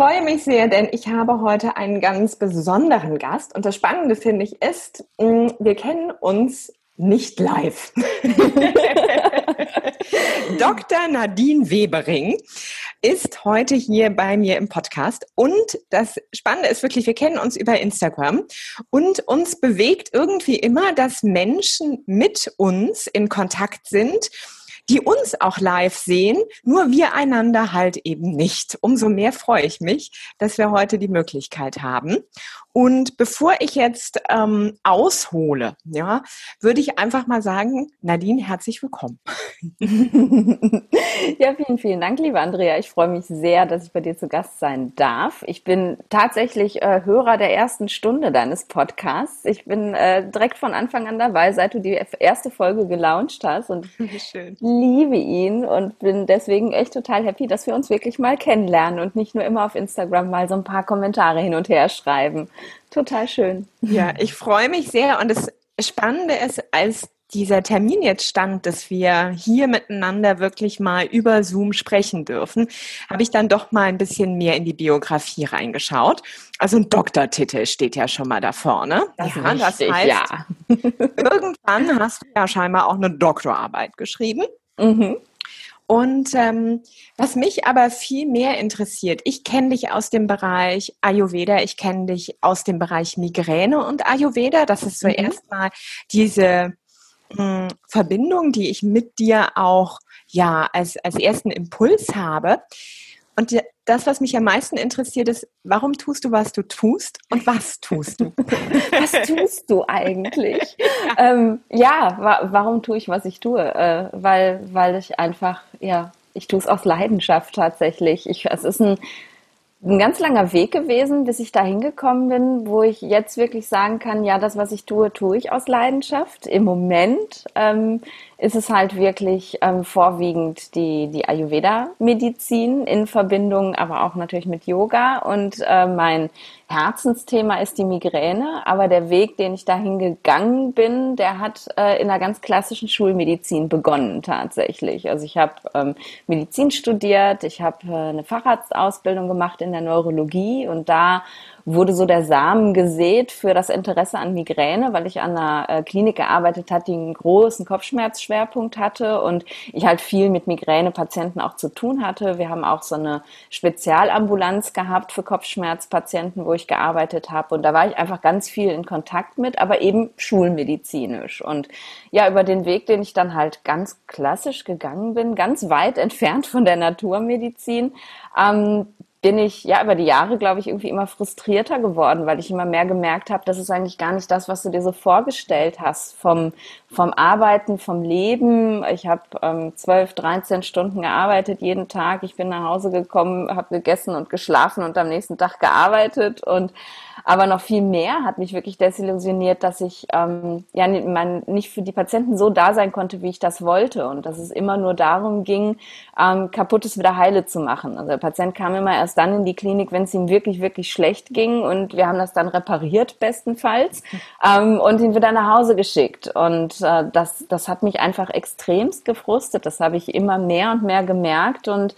Freue mich sehr, denn ich habe heute einen ganz besonderen Gast. Und das Spannende finde ich ist, mm, wir kennen uns nicht live. Dr. Nadine Webering ist heute hier bei mir im Podcast. Und das Spannende ist wirklich, wir kennen uns über Instagram und uns bewegt irgendwie immer, dass Menschen mit uns in Kontakt sind die uns auch live sehen, nur wir einander halt eben nicht. Umso mehr freue ich mich, dass wir heute die Möglichkeit haben. Und bevor ich jetzt ähm, aushole, ja, würde ich einfach mal sagen, Nadine, herzlich willkommen. ja, vielen, vielen Dank, liebe Andrea. Ich freue mich sehr, dass ich bei dir zu Gast sein darf. Ich bin tatsächlich äh, Hörer der ersten Stunde deines Podcasts. Ich bin äh, direkt von Anfang an dabei, seit du die erste Folge gelauncht hast und Schön. liebe ihn und bin deswegen echt total happy, dass wir uns wirklich mal kennenlernen und nicht nur immer auf Instagram mal so ein paar Kommentare hin und her schreiben. Total schön. Ja, ich freue mich sehr. Und das Spannende ist, als dieser Termin jetzt stand, dass wir hier miteinander wirklich mal über Zoom sprechen dürfen, habe ich dann doch mal ein bisschen mehr in die Biografie reingeschaut. Also ein Doktortitel steht ja schon mal da vorne. Das, ja, das heißt, ja. irgendwann hast du ja scheinbar auch eine Doktorarbeit geschrieben. Mhm. Und ähm, was mich aber viel mehr interessiert, ich kenne dich aus dem Bereich Ayurveda, ich kenne dich aus dem Bereich Migräne und Ayurveda. Das ist zuerst mhm. mal diese mh, hm, Verbindung, die ich mit dir auch ja als, als ersten Impuls habe. Und das, was mich am meisten interessiert, ist, warum tust du, was du tust und was tust du? was tust du eigentlich? ähm, ja, wa warum tue ich, was ich tue? Äh, weil, weil ich einfach, ja, ich tue es aus Leidenschaft tatsächlich. Ich, es ist ein, ein ganz langer Weg gewesen, bis ich da hingekommen bin, wo ich jetzt wirklich sagen kann, ja, das, was ich tue, tue ich aus Leidenschaft. Im Moment ähm, ist es halt wirklich ähm, vorwiegend die, die Ayurveda-Medizin in Verbindung, aber auch natürlich mit Yoga. Und äh, mein Herzensthema ist die Migräne, aber der Weg, den ich dahin gegangen bin, der hat äh, in einer ganz klassischen Schulmedizin begonnen tatsächlich. Also ich habe ähm, Medizin studiert, ich habe äh, eine Facharztausbildung gemacht in der Neurologie und da wurde so der Samen gesät für das Interesse an Migräne, weil ich an einer äh, Klinik gearbeitet hat, die einen großen Kopfschmerzschwerpunkt hatte und ich halt viel mit Migränepatienten auch zu tun hatte. Wir haben auch so eine Spezialambulanz gehabt für Kopfschmerzpatienten, wo ich gearbeitet habe und da war ich einfach ganz viel in Kontakt mit, aber eben schulmedizinisch und ja, über den Weg, den ich dann halt ganz klassisch gegangen bin, ganz weit entfernt von der Naturmedizin, ähm, bin ich ja über die Jahre, glaube ich, irgendwie immer frustrierter geworden, weil ich immer mehr gemerkt habe, das ist eigentlich gar nicht das, was du dir so vorgestellt hast vom, vom Arbeiten, vom Leben. Ich habe ähm, 12, 13 Stunden gearbeitet jeden Tag. Ich bin nach Hause gekommen, habe gegessen und geschlafen und am nächsten Tag gearbeitet und aber noch viel mehr hat mich wirklich desillusioniert, dass ich ähm, ja man nicht für die Patienten so da sein konnte, wie ich das wollte. Und dass es immer nur darum ging, ähm, Kaputtes wieder heile zu machen. Also der Patient kam immer erst dann in die Klinik, wenn es ihm wirklich, wirklich schlecht ging. Und wir haben das dann repariert, bestenfalls, ähm, und ihn wieder nach Hause geschickt. Und äh, das, das hat mich einfach extremst gefrustet. Das habe ich immer mehr und mehr gemerkt. Und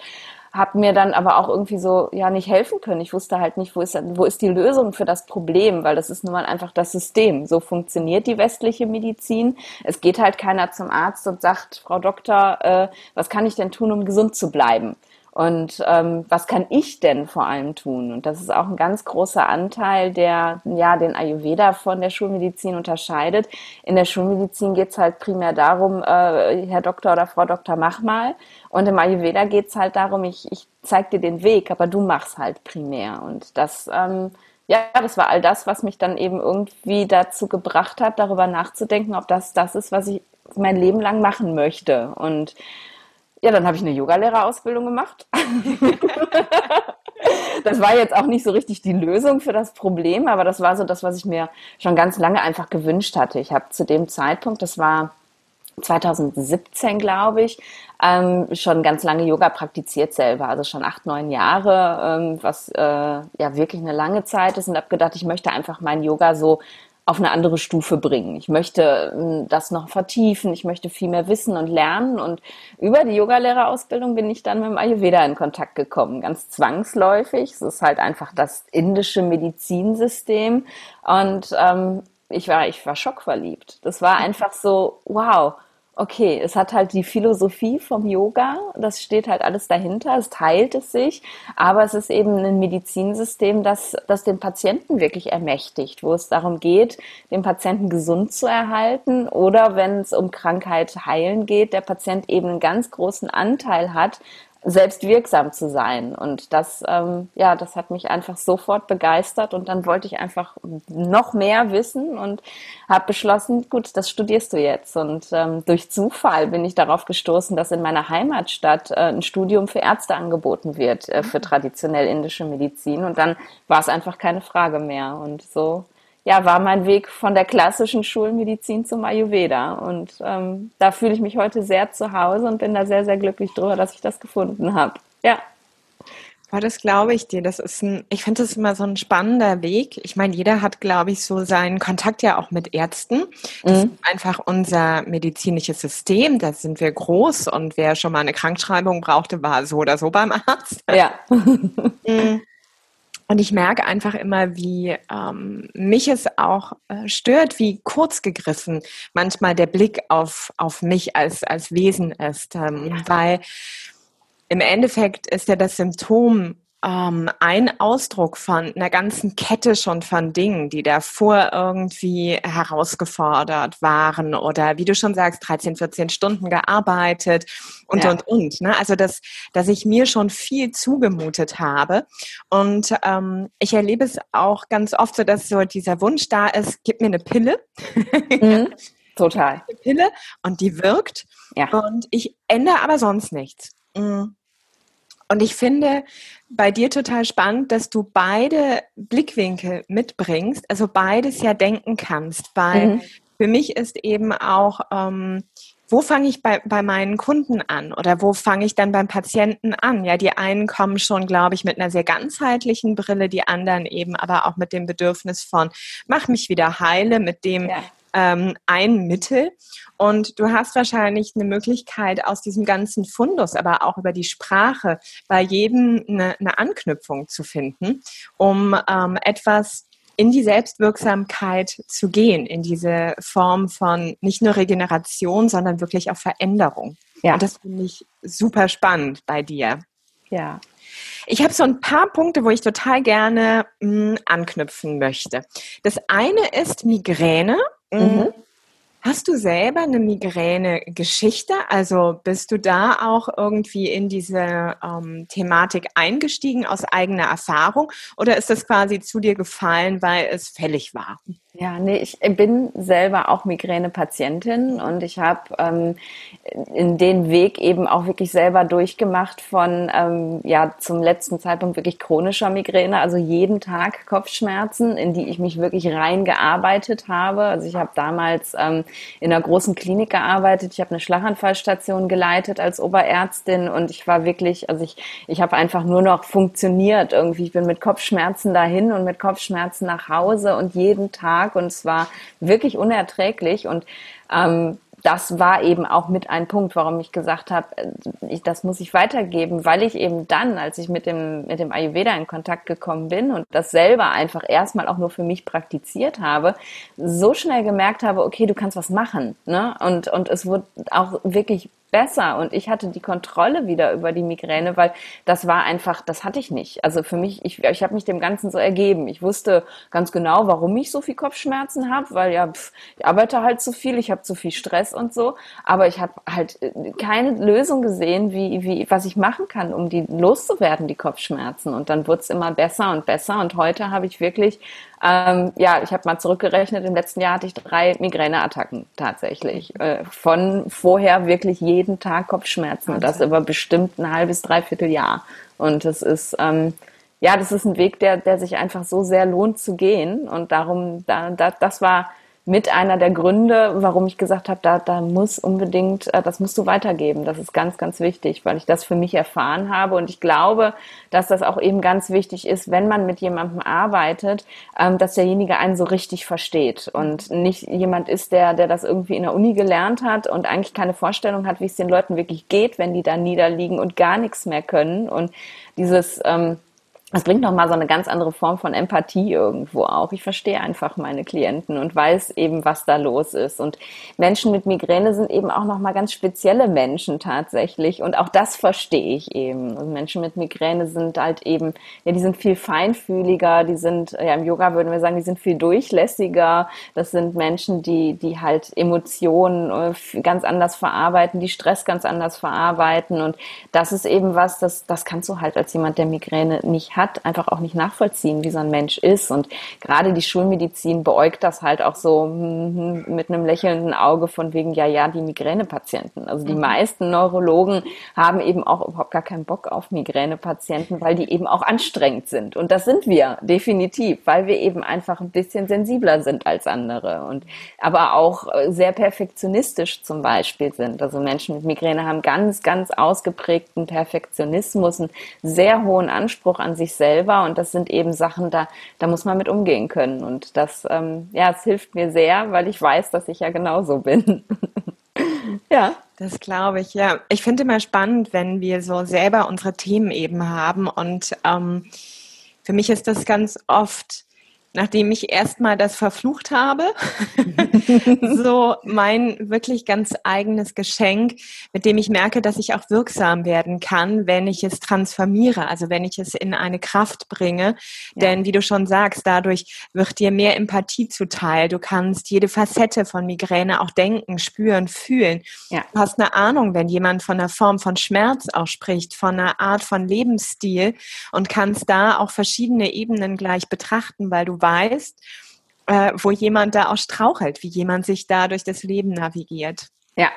habe mir dann aber auch irgendwie so ja nicht helfen können. Ich wusste halt nicht, wo ist, wo ist die Lösung für das Problem, weil das ist nun mal einfach das System. So funktioniert die westliche Medizin. Es geht halt keiner zum Arzt und sagt, Frau Doktor, äh, was kann ich denn tun, um gesund zu bleiben? Und ähm, was kann ich denn vor allem tun? Und das ist auch ein ganz großer Anteil, der ja den Ayurveda von der Schulmedizin unterscheidet. In der Schulmedizin geht es halt primär darum, äh, Herr Doktor oder Frau Doktor, mach mal. Und im Ayurveda geht es halt darum, ich, ich zeig dir den Weg, aber du machst halt primär. Und das, ähm, ja, das war all das, was mich dann eben irgendwie dazu gebracht hat, darüber nachzudenken, ob das das ist, was ich mein Leben lang machen möchte. Und ja, dann habe ich eine Yogalehrerausbildung gemacht. das war jetzt auch nicht so richtig die Lösung für das Problem, aber das war so das, was ich mir schon ganz lange einfach gewünscht hatte. Ich habe zu dem Zeitpunkt, das war 2017, glaube ich, ähm, schon ganz lange Yoga praktiziert selber, also schon acht, neun Jahre, ähm, was äh, ja wirklich eine lange Zeit ist und habe gedacht, ich möchte einfach mein Yoga so auf eine andere Stufe bringen. Ich möchte ähm, das noch vertiefen, ich möchte viel mehr wissen und lernen und über die Yogalehrerausbildung bin ich dann mit dem Ayurveda in Kontakt gekommen, ganz zwangsläufig. Es ist halt einfach das indische Medizinsystem und ähm, ich war, ich war schockverliebt. Das war einfach so, wow, okay, es hat halt die Philosophie vom Yoga, das steht halt alles dahinter, es teilt es sich, aber es ist eben ein Medizinsystem, das, das den Patienten wirklich ermächtigt, wo es darum geht, den Patienten gesund zu erhalten oder wenn es um Krankheit heilen geht, der Patient eben einen ganz großen Anteil hat selbst wirksam zu sein. Und das, ähm, ja, das hat mich einfach sofort begeistert. Und dann wollte ich einfach noch mehr wissen und habe beschlossen, gut, das studierst du jetzt. Und ähm, durch Zufall bin ich darauf gestoßen, dass in meiner Heimatstadt äh, ein Studium für Ärzte angeboten wird, äh, für traditionell indische Medizin. Und dann war es einfach keine Frage mehr. Und so ja, war mein Weg von der klassischen Schulmedizin zum Ayurveda. Und ähm, da fühle ich mich heute sehr zu Hause und bin da sehr, sehr glücklich drüber, dass ich das gefunden habe. Ja. Ja, das glaube ich dir. Das ist ein, ich finde das immer so ein spannender Weg. Ich meine, jeder hat, glaube ich, so seinen Kontakt ja auch mit Ärzten. Das mhm. ist einfach unser medizinisches System. Da sind wir groß und wer schon mal eine Krankschreibung brauchte, war so oder so beim Arzt. Ja. Mhm. Und ich merke einfach immer, wie ähm, mich es auch äh, stört, wie kurz gegriffen manchmal der Blick auf, auf mich als, als Wesen ist. Ähm, ja. Weil im Endeffekt ist ja das Symptom ähm, ein Ausdruck von einer ganzen Kette schon von Dingen, die davor irgendwie herausgefordert waren oder wie du schon sagst, 13, 14 Stunden gearbeitet und, ja. und, und. Ne? Also, dass, dass ich mir schon viel zugemutet habe. Und ähm, ich erlebe es auch ganz oft so, dass so dieser Wunsch da ist, gib mir eine Pille. Mhm. Total. Eine Pille und die wirkt. Ja. Und ich ändere aber sonst nichts. Mhm. Und ich finde bei dir total spannend, dass du beide Blickwinkel mitbringst, also beides ja denken kannst, weil mhm. für mich ist eben auch, ähm, wo fange ich bei, bei meinen Kunden an oder wo fange ich dann beim Patienten an? Ja, die einen kommen schon, glaube ich, mit einer sehr ganzheitlichen Brille, die anderen eben aber auch mit dem Bedürfnis von, mach mich wieder heile, mit dem, ja ähm, ein Mittel. Und du hast wahrscheinlich eine Möglichkeit, aus diesem ganzen Fundus, aber auch über die Sprache, bei jedem eine, eine Anknüpfung zu finden, um ähm, etwas in die Selbstwirksamkeit zu gehen, in diese Form von nicht nur Regeneration, sondern wirklich auch Veränderung. Ja. Und das finde ich super spannend bei dir. Ja. Ich habe so ein paar Punkte, wo ich total gerne mh, hm, anknüpfen möchte. Das eine ist Migräne Mhm. Hast du selber eine Migräne-Geschichte? Also bist du da auch irgendwie in diese ähm, Thematik eingestiegen aus eigener Erfahrung oder ist das quasi zu dir gefallen, weil es fällig war? Ja, nee, ich bin selber auch Migräne-Patientin und ich habe ähm, in den Weg eben auch wirklich selber durchgemacht von ähm, ja zum letzten Zeitpunkt wirklich chronischer Migräne, also jeden Tag Kopfschmerzen, in die ich mich wirklich reingearbeitet habe. Also ich habe damals ähm, in einer großen Klinik gearbeitet, ich habe eine Schlaganfallstation geleitet als Oberärztin und ich war wirklich, also ich ich habe einfach nur noch funktioniert irgendwie. Ich bin mit Kopfschmerzen dahin und mit Kopfschmerzen nach Hause und jeden Tag Tag und es war wirklich unerträglich und ähm, das war eben auch mit ein Punkt, warum ich gesagt habe, äh, ich, das muss ich weitergeben, weil ich eben dann, als ich mit dem, mit dem Ayurveda in Kontakt gekommen bin und das selber einfach erstmal auch nur für mich praktiziert habe, so schnell gemerkt habe, okay, du kannst was machen. Ne? Und, und es wurde auch wirklich besser und ich hatte die Kontrolle wieder über die Migräne, weil das war einfach, das hatte ich nicht. Also für mich, ich, ich habe mich dem Ganzen so ergeben. Ich wusste ganz genau, warum ich so viel Kopfschmerzen habe, weil ja, pff, ich arbeite halt zu viel, ich habe zu viel Stress und so, aber ich habe halt äh, keine Lösung gesehen, wie, wie, was ich machen kann, um die loszuwerden, die Kopfschmerzen. Und dann wurde es immer besser und besser und heute habe ich wirklich ähm, ja, ich habe mal zurückgerechnet, im letzten Jahr hatte ich drei Migräneattacken tatsächlich. Äh, von vorher wirklich jeden Tag Kopfschmerzen und das über bestimmt ein halbes, dreiviertel Jahr. Und das ist, ähm, ja, das ist ein Weg, der, der sich einfach so sehr lohnt zu gehen. Und darum, da, da, das war mit einer der Gründe, warum ich gesagt habe, da, da muss unbedingt, äh, das musst du weitergeben. Das ist ganz, ganz wichtig, weil ich das für mich erfahren habe. Und ich glaube, dass das auch eben ganz wichtig ist, wenn man mit jemandem arbeitet, ähm, dass derjenige einen so richtig versteht und nicht jemand ist, der, der das irgendwie in der Uni gelernt hat und eigentlich keine Vorstellung hat, wie es den Leuten wirklich geht, wenn die da niederliegen und gar nichts mehr können. Und dieses, ähm, das bringt nochmal so eine ganz andere Form von Empathie irgendwo auch. Ich verstehe einfach meine Klienten und weiß eben, was da los ist. Und Menschen mit Migräne sind eben auch nochmal ganz spezielle Menschen tatsächlich. Und auch das verstehe ich eben. Also Menschen mit Migräne sind halt eben, ja, die sind viel feinfühliger, die sind, ja, im Yoga würden wir sagen, die sind viel durchlässiger. Das sind Menschen, die, die halt Emotionen äh, ganz anders verarbeiten, die Stress ganz anders verarbeiten. Und das ist eben was, das, das kannst du halt als jemand, der Migräne nicht hat hat, einfach auch nicht nachvollziehen, wie so ein Mensch ist. Und gerade die Schulmedizin beäugt das halt auch so hm, mit einem lächelnden Auge von wegen, ja, ja, die Migränepatienten. Also die mhm. meisten Neurologen haben eben auch überhaupt gar keinen Bock auf Migränepatienten, weil die eben auch anstrengend sind. Und das sind wir definitiv, weil wir eben einfach ein bisschen sensibler sind als andere und aber auch äh, sehr perfektionistisch zum Beispiel sind. Also Menschen mit Migräne haben ganz, ganz ausgeprägten Perfektionismus, einen sehr hohen Anspruch an sich sich selber und das sind eben Sachen, da, da muss man mit umgehen können und das, ähm, ja, es hilft mir sehr, weil ich weiß, dass ich ja genauso bin. ja. Das glaube ich, ja. Ich finde immer spannend, wenn wir so selber unsere Themen eben haben und ähm, für mich ist das ganz oft nachdem ich erstmal das verflucht habe, so mein wirklich ganz eigenes Geschenk, mit dem ich merke, dass ich auch wirksam werden kann, wenn ich es transformiere, also wenn ich es in eine Kraft bringe. Ja. Denn wie du schon sagst, dadurch wird dir mehr Empathie zuteil. Du kannst jede Facette von Migräne auch denken, spüren, fühlen. Ja. Du hast eine Ahnung, wenn jemand von einer Form von Schmerz auch spricht, von einer Art von Lebensstil und kannst da auch verschiedene Ebenen gleich betrachten, weil du weißt, äh, wo jemand da auch strauchelt, wie jemand sich da durch das Leben navigiert. Ja,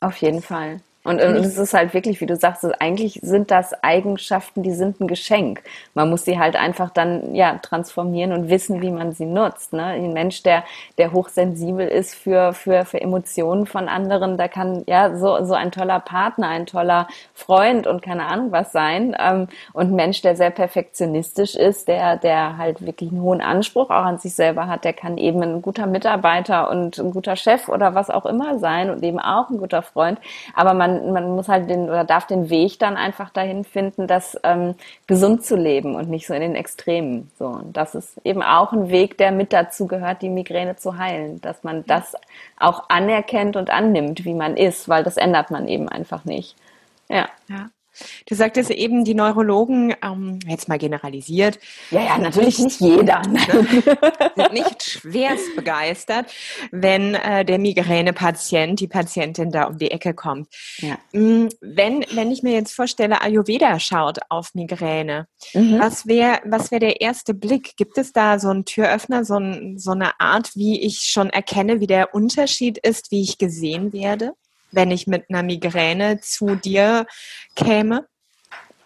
auf jeden Fall. Und, und es ist halt wirklich, wie du sagst, eigentlich sind das Eigenschaften, die sind ein Geschenk. Man muss sie halt einfach dann ja transformieren und wissen, wie man sie nutzt. Ne? Ein Mensch, der der hochsensibel ist für für für Emotionen von anderen, da kann ja so so ein toller Partner, ein toller Freund und keine Ahnung was sein. Ähm, und ein Mensch, der sehr perfektionistisch ist, der der halt wirklich einen hohen Anspruch auch an sich selber hat, der kann eben ein guter Mitarbeiter und ein guter Chef oder was auch immer sein und eben auch ein guter Freund. Aber man man, man muss halt den oder darf den Weg dann einfach dahin finden, das ähm, gesund zu leben und nicht so in den Extremen. So, und das ist eben auch ein Weg, der mit dazu gehört, die Migräne zu heilen, dass man das auch anerkennt und annimmt, wie man ist, weil das ändert man eben einfach nicht. Ja. ja. Du sagtest eben, die Neurologen, ähm, jetzt mal generalisiert. Ja, ja, natürlich nicht jeder. sind nicht schwerst begeistert, wenn äh, der Migränepatient, die Patientin da um die Ecke kommt. Ja. Mm, wenn, wenn ich mir jetzt vorstelle, Ayurveda schaut auf Migräne, mhm. was wäre was wär der erste Blick? Gibt es da so einen Türöffner, so, ein, so eine Art, wie ich schon erkenne, wie der Unterschied ist, wie ich gesehen werde? Wenn ich mit einer Migräne zu dir käme?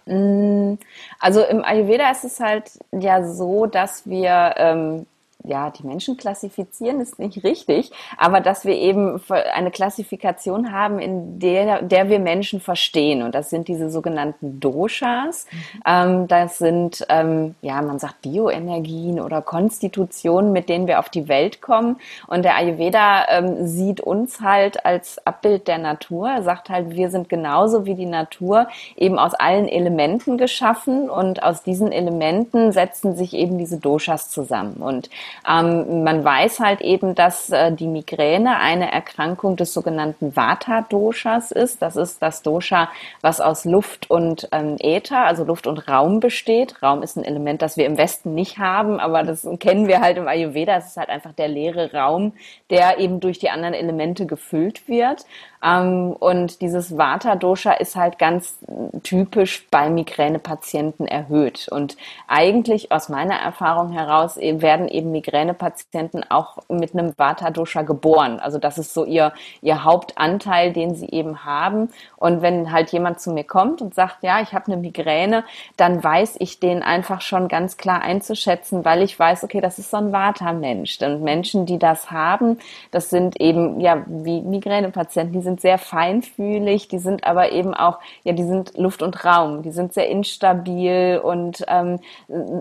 Mm, also im Ayurveda ist es halt ja so, dass wir ähm, ja, die Menschen klassifizieren ist nicht richtig, aber dass wir eben eine Klassifikation haben, in der, der wir Menschen verstehen. Und das sind diese sogenannten Doshas. Mhm. Ähm, das sind, ähm, ja, man sagt Bioenergien oder Konstitutionen, mit denen wir auf die Welt kommen. Und der Ayurveda ähm, sieht uns halt als Abbild der Natur. Er sagt halt, wir sind genauso wie die Natur eben aus allen Elementen geschaffen und aus diesen Elementen setzen sich eben diese Doshas zusammen. Und ähm, man weiß halt eben, dass äh, die Migräne eine Erkrankung des sogenannten Vata-Doshas ist. Das ist das Dosha, was aus Luft und ähm, Äther, also Luft und Raum besteht. Raum ist ein Element, das wir im Westen nicht haben, aber das kennen wir halt im Ayurveda. Es ist halt einfach der leere Raum, der eben durch die anderen Elemente gefüllt wird. Ähm, und dieses Vata-Dosha ist halt ganz typisch bei Migränepatienten erhöht. Und eigentlich aus meiner Erfahrung heraus werden eben Migräne Migränepatienten auch mit einem Vata-Dosha geboren. Also das ist so ihr, ihr Hauptanteil, den sie eben haben. Und wenn halt jemand zu mir kommt und sagt, ja, ich habe eine Migräne, dann weiß ich den einfach schon ganz klar einzuschätzen, weil ich weiß, okay, das ist so ein Vata-Mensch. Und Menschen, die das haben, das sind eben, ja, wie Migränepatienten, die sind sehr feinfühlig, die sind aber eben auch, ja, die sind Luft und Raum, die sind sehr instabil und ähm,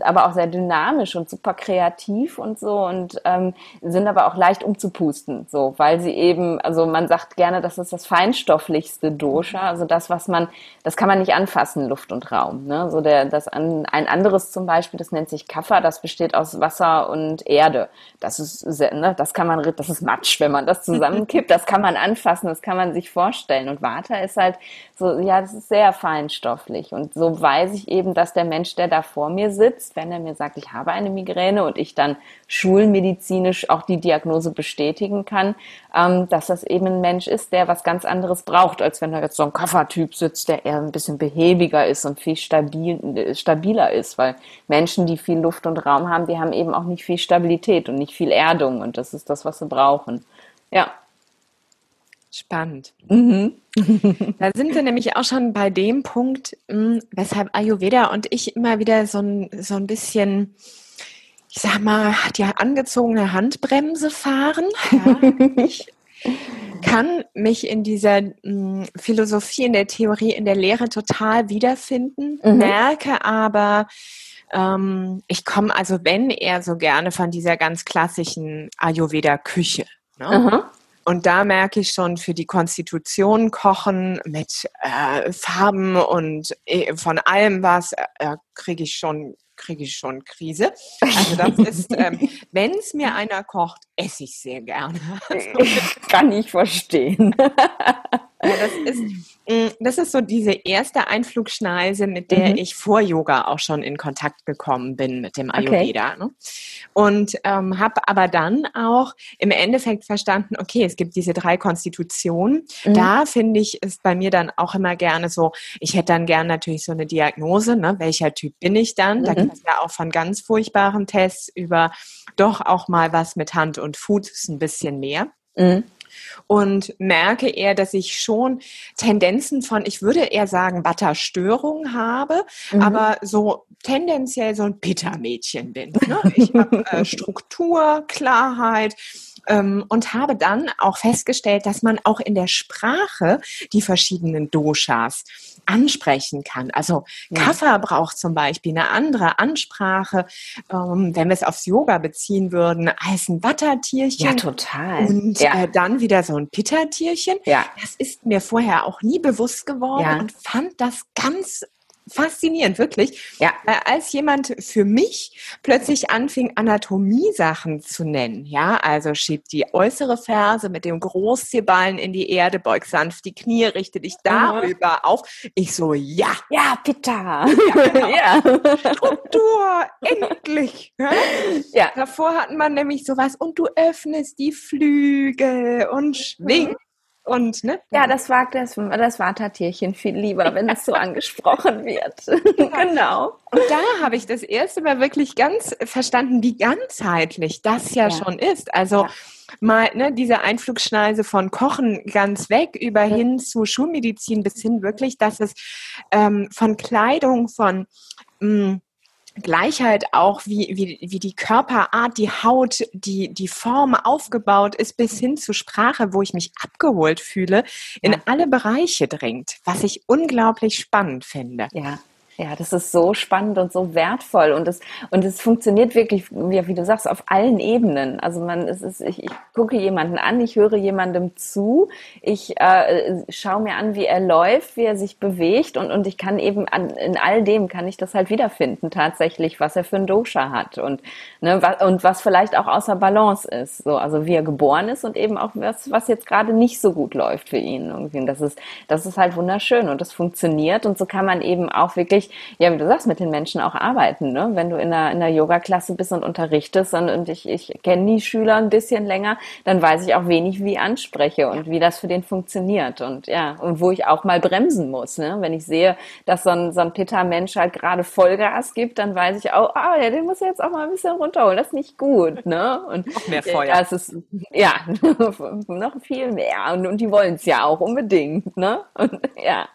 aber auch sehr dynamisch und super kreativ und so und ähm, sind aber auch leicht umzupusten, so, weil sie eben, also man sagt gerne, das ist das feinstofflichste Dosha, also das, was man, das kann man nicht anfassen, Luft und Raum. Ne? So der, das an, ein anderes zum Beispiel, das nennt sich Kaffer, das besteht aus Wasser und Erde. Das ist, sehr, ne, das kann man, das ist Matsch, wenn man das zusammenkippt, das kann man anfassen, das kann man sich vorstellen. Und Water ist halt so, ja, das ist sehr feinstofflich. Und so weiß ich eben, dass der Mensch, der da vor mir sitzt, wenn er mir sagt, ich habe eine Migräne und ich dann schulmedizinisch auch die Diagnose bestätigen kann, ähm, dass das eben ein Mensch ist, der was ganz anderes braucht, als wenn da jetzt so ein Kaffertyp sitzt, der eher ein bisschen behäbiger ist und viel stabil, stabiler ist, weil Menschen, die viel Luft und Raum haben, die haben eben auch nicht viel Stabilität und nicht viel Erdung und das ist das, was sie brauchen. Ja. Spannend. Mhm. da sind wir nämlich auch schon bei dem Punkt, hm, weshalb Ayurveda und ich immer wieder so ein, so ein bisschen, ich sag mal, die angezogene Handbremse fahren. Ja, ich kann mich in dieser mh, hm, Philosophie, in der Theorie, in der Lehre total wiederfinden, mhm. merke aber, ähm, ich komme also, wenn eher so gerne von dieser ganz klassischen Ayurveda-Küche. Ne? Und da merke ich schon für die Konstitution kochen mit äh, Farben und äh, von allem was, äh, kriege ich schon kriege ich schon Krise. Also das ist, ähm, wenn es mir einer kocht, esse ich sehr gerne. Kann ich verstehen. Das ist, mm, das ist so diese erste Einflugschneise, mit der mhm. ich vor Yoga auch schon in Kontakt gekommen bin mit dem Ayurveda. Okay. Ne? Und ähm, habe aber dann auch im Endeffekt verstanden, okay, es gibt diese drei Konstitutionen. Mhm. Da finde ich, ist bei mir dann auch immer gerne so, ich hätte dann gerne natürlich so eine Diagnose, ne? welcher Typ bin ich dann? Da mhm. gibt es ja auch von ganz furchtbaren Tests über doch auch mal was mit Hand und Fuß ein bisschen mehr. Mhm und merke eher, dass ich schon Tendenzen von, ich würde eher sagen, Butterstörung habe, mhm. aber so tendenziell so ein Pitta-Mädchen bin. Ne? Ich habe äh, Struktur, Klarheit, und habe dann auch festgestellt, dass man auch in der Sprache die verschiedenen Doshas ansprechen kann. Also Kaffer braucht zum Beispiel eine andere Ansprache, ähm, wenn wir es aufs Yoga beziehen würden, als ein Wattertierchen. Ja, total. Und ja. Äh, dann wieder so ein Pittertierchen. Ja. Das ist mir vorher auch nie bewusst geworden ja. und fand das ganz faszinierend, wirklich. Ja. Äh, als jemand für mich plötzlich anfing, Anatomiesachen zu nennen, ja, also schiebt die äußere Ferse mit dem Großzehballen in die Erde, beug sanft die Knie, richte dich darüber mhm. auf. Ich so, ja. Ja, Pitta. Ja, genau. ja. Struktur, endlich. Ja? ja. Davor hatten wir nämlich sowas und du öffnest die Flügel und schwingst und, ne? Ja, das war das, das Vatertierchen viel lieber, wenn es so angesprochen wird. genau. Und da habe ich das erste Mal wirklich ganz verstanden, wie ganzheitlich das ja, ja. schon ist. Also ja. mal ne, diese Einflugschneise von Kochen ganz weg über hin zu Schulmedizin bis hin wirklich, dass es ähm, von Kleidung, von mh, mm, Gleichheit auch, wie, wie, wie die Körperart, die Haut, die, die Form aufgebaut ist, bis hin zur Sprache, wo ich mich abgeholt fühle, in ja. alle Bereiche dringt, was ich unglaublich spannend finde. Ja, ja, das ist so spannend und so wertvoll und es und es funktioniert wirklich, wie, wie, du sagst, auf allen Ebenen. Also man, es ist, ich, ich gucke jemanden an, ich höre jemandem zu, ich äh, schaue mir an, wie er läuft, wie er sich bewegt und und ich kann eben an, in all dem kann ich das halt wiederfinden tatsächlich, was er für ein Dosha hat und ne, was, und was vielleicht auch außer Balance ist. So, also wie er geboren ist und eben auch was was jetzt gerade nicht so gut läuft für ihn irgendwie. Und das ist das ist halt wunderschön und das funktioniert und so kann man eben auch wirklich natürlich, ja, wie du sagst, mit den Menschen auch arbeiten. Ne? Wenn du in einer, in einer Yoga-Klasse bist und unterrichtest und, und ich, ich kenne die Schüler ein bisschen länger, dann weiß ich auch wenig, wie ich anspreche und wie das für den funktioniert. Und ja, und wo ich auch mal bremsen muss. Ne? Wenn ich sehe, dass so ein, so ein Pitta-Mensch halt gerade Vollgas gibt, dann weiß ich auch, ah, ja, den muss ich jetzt auch mal ein bisschen runterholen. Das ist nicht gut. Ne? Und noch mehr Feuer. Ja, es ist, ja, noch viel mehr. Und, und die wollen es ja auch unbedingt. Ne? Und ja.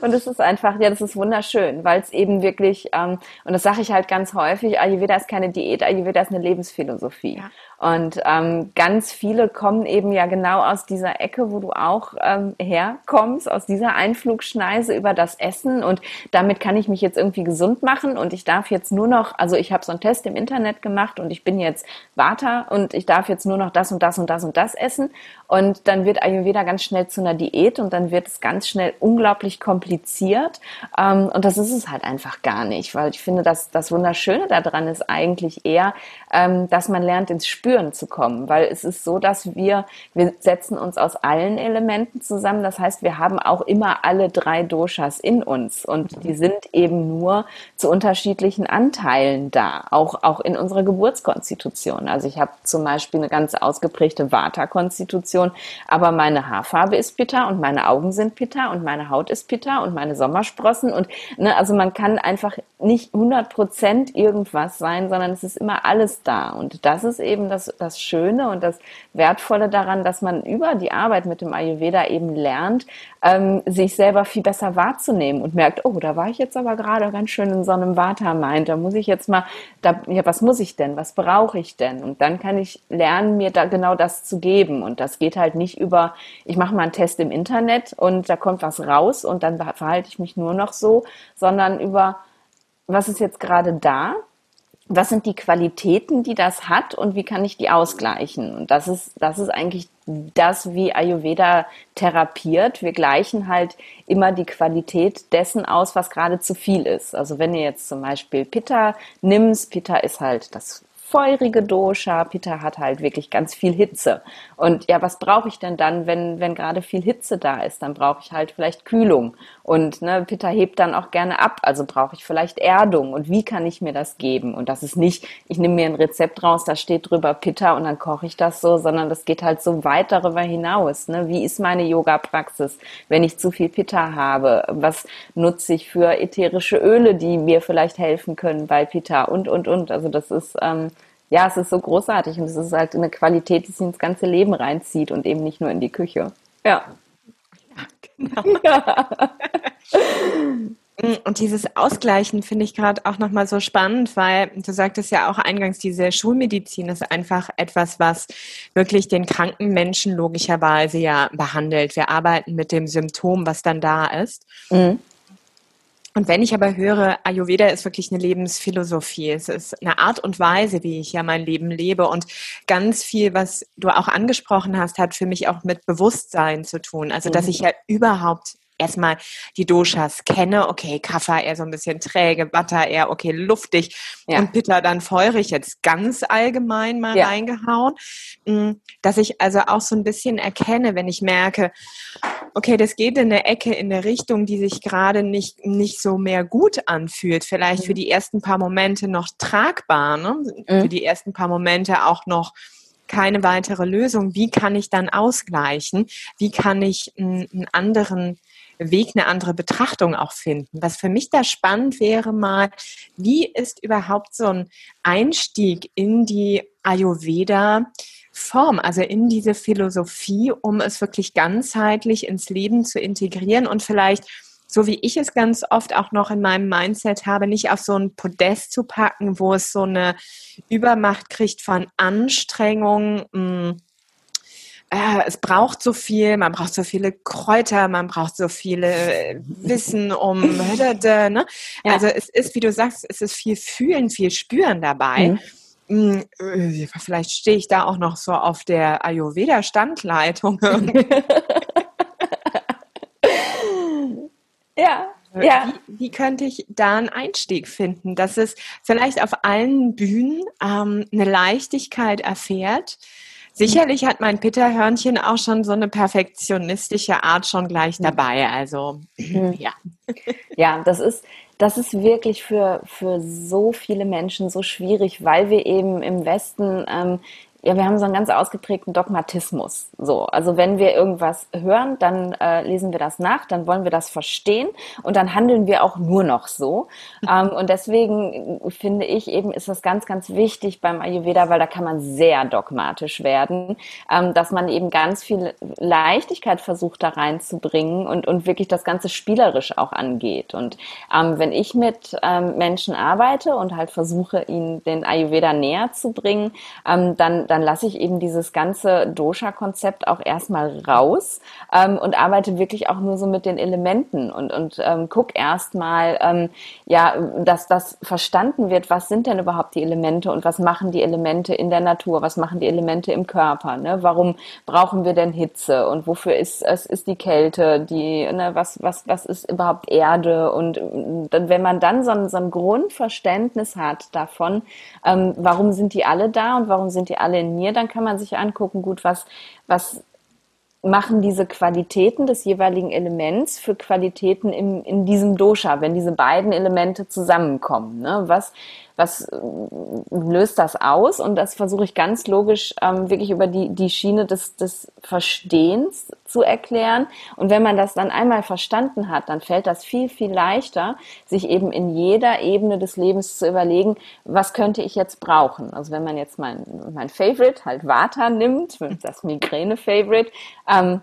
Und es ist einfach, ja, das ist wunderschön, weil es eben wirklich, ähm, und das sage ich halt ganz häufig, Ayurveda ist keine Diät, Ayurveda ist eine Lebensphilosophie. Ja. Und ähm, ganz viele kommen eben ja genau aus dieser Ecke, wo du auch ähm, herkommst, aus dieser Einflugschneise über das Essen. Und damit kann ich mich jetzt irgendwie gesund machen. Und ich darf jetzt nur noch, also ich habe so einen Test im Internet gemacht und ich bin jetzt Vata und ich darf jetzt nur noch das und das und das und das essen. Und dann wird Ayurveda ganz schnell zu einer Diät und dann wird es ganz schnell unglaublich kompliziert. Ähm, und das ist es halt einfach gar nicht, weil ich finde, dass das Wunderschöne daran ist eigentlich eher, ähm, dass man lernt ins Spüren Spüren zu kommen, weil es ist so, dass wir, wir setzen uns aus allen Elementen zusammen. Das heißt, wir haben auch immer alle drei Doshas in uns und die sind eben nur zu unterschiedlichen Anteilen da, auch, auch in unserer Geburtskonstitution. Also ich habe zum Beispiel eine ganz ausgeprägte Vata-Konstitution, aber meine Haarfarbe ist Pitta und meine Augen sind Pitta und meine Haut ist Pitta und meine Sommersprossen und ne, also man kann einfach nicht 100 Prozent irgendwas sein, sondern es ist immer alles da und das ist eben das das, das Schöne und das Wertvolle daran, dass man über die Arbeit mit dem Ayurveda eben lernt, ähm, sich selber viel besser wahrzunehmen und merkt, oh, da war ich jetzt aber gerade ganz schön in so einem Vata-Mind. Da muss ich jetzt mal, da, ja, was muss ich denn? Was brauche ich denn? Und dann kann ich lernen, mir da genau das zu geben. Und das geht halt nicht über, ich mache mal einen Test im Internet und da kommt was raus und dann verhalte ich mich nur noch so, sondern über, was ist jetzt gerade da? Was sind die Qualitäten, die das hat und wie kann ich die ausgleichen? Und das ist, das ist eigentlich das, wie Ayurveda therapiert. Wir gleichen halt immer die Qualität dessen aus, was gerade zu viel ist. Also wenn ihr jetzt zum Beispiel Pitta nimmst, Pitta ist halt das feurige Dosha. Pitta hat halt wirklich ganz viel Hitze. Und ja, was brauche ich denn dann, wenn, wenn gerade viel Hitze da ist? Dann brauche ich halt vielleicht Kühlung. Und ne, Pitta hebt dann auch gerne ab. Also brauche ich vielleicht Erdung. Und wie kann ich mir das geben? Und das ist nicht, ich nehme mir ein Rezept raus, da steht drüber Pitta und dann koche ich das so, sondern das geht halt so weit darüber hinaus. Ne? Wie ist meine Yoga-Praxis, wenn ich zu viel Pitta habe? Was nutze ich für ätherische Öle, die mir vielleicht helfen können bei Pitta? Und, und, und. Also das ist, ähm, ja, es ist so großartig und es ist halt eine Qualität, die sich ins ganze Leben reinzieht und eben nicht nur in die Küche. Ja. Ja, genau. Ja. Und dieses Ausgleichen finde ich gerade auch nochmal so spannend, weil du sagtest ja auch eingangs, diese Schulmedizin ist einfach etwas, was wirklich den kranken Menschen logischerweise ja behandelt. Wir arbeiten mit dem Symptom, was dann da ist. Mhm. Und wenn ich aber höre, Ayurveda ist wirklich eine Lebensphilosophie, es ist eine Art und Weise, wie ich ja mein Leben lebe und ganz viel, was du auch angesprochen hast, hat für mich auch mit Bewusstsein zu tun. Also, dass mhm. ich ja überhaupt erstmal die Doshas kenne. Okay, Kapha eher so ein bisschen träge, Vata eher okay, luftig ja. und Pitta dann feurig jetzt ganz allgemein mal ja. reingehauen. Mm, dass ich also auch so ein bisschen erkenne, wenn ich merke, okay, das geht in eine Ecke, in eine Richtung, die sich gerade nicht, nicht so mehr gut anfühlt. Vielleicht mhm. für die ersten paar Momente noch tragbar, ne? Mhm. für die ersten paar Momente auch noch keine weitere Lösung. Wie kann ich dann ausgleichen? Wie kann ich einen anderen Weg eine andere Betrachtung auch finden. Was für mich da spannend wäre mal, wie ist überhaupt so ein Einstieg in die Ayurveda Form, also in diese Philosophie, um es wirklich ganzheitlich ins Leben zu integrieren und vielleicht so wie ich es ganz oft auch noch in meinem Mindset habe, nicht auf so ein Podest zu packen, wo es so eine Übermacht kriegt von Anstrengung, hm, äh, es braucht so viel, man braucht so viele Kräuter, man braucht so viele äh, Wissen um, ne? Also es ist, wie du sagst, es ist viel Fühlen, viel Spüren dabei. Mhm. Mm, vielleicht stehe ich da auch noch so auf der Ayurveda-Standleitung. ja. Ja. Wie, wie, könnte ich da einen Einstieg finden, dass es vielleicht auf allen Bühnen ähm, eine Leichtigkeit erfährt, Sicherlich hat mein Pitterhörnchen auch schon so eine perfektionistische Art schon gleich dabei. Also mhm. ja. Ja, das ist, das ist wirklich für, für so viele Menschen so schwierig, weil wir eben im Westen ähm, ja, wir haben so einen ganz ausgeprägten Dogmatismus. So, also wenn wir irgendwas hören, dann äh, lesen wir das nach, dann wollen wir das verstehen und dann handeln wir auch nur noch so. ähm, und deswegen finde ich eben, ist das ganz, ganz wichtig beim Ayurveda, weil da kann man sehr dogmatisch werden, ähm, dass man eben ganz viel Leichtigkeit versucht da reinzubringen und, und wirklich das Ganze spielerisch auch angeht. Und ähm, wenn ich mit ähm, Menschen arbeite und halt versuche, ihnen den Ayurveda näher zu bringen, ähm, dann dann lasse ich eben dieses ganze Dosha-Konzept auch erstmal raus ähm, und arbeite wirklich auch nur so mit den Elementen und, und ähm, guck erstmal, ähm, ja, dass das verstanden wird, was sind denn überhaupt die Elemente und was machen die Elemente in der Natur, was machen die Elemente im Körper, ne? warum brauchen wir denn Hitze und wofür ist es ist die Kälte, die, ne, was, was, was ist überhaupt Erde und dann, wenn man dann so ein, so ein Grundverständnis hat davon, ähm, warum sind die alle da und warum sind die alle in mir, dann kann man sich angucken, gut, was, was machen diese Qualitäten des jeweiligen Elements für Qualitäten im, in diesem Dosha, wenn diese beiden Elemente zusammenkommen. Ne? Was, was äh, löst das aus? Und das versuche ich ganz logisch ähm, wirklich über die, die Schiene des, des Verstehens zu erklären. Und wenn man das dann einmal verstanden hat, dann fällt das viel, viel leichter, sich eben in jeder Ebene des Lebens zu überlegen, was könnte ich jetzt brauchen? Also wenn man jetzt mein, mein Favorite, halt Vata nimmt, das Migräne-Favorite, ähm,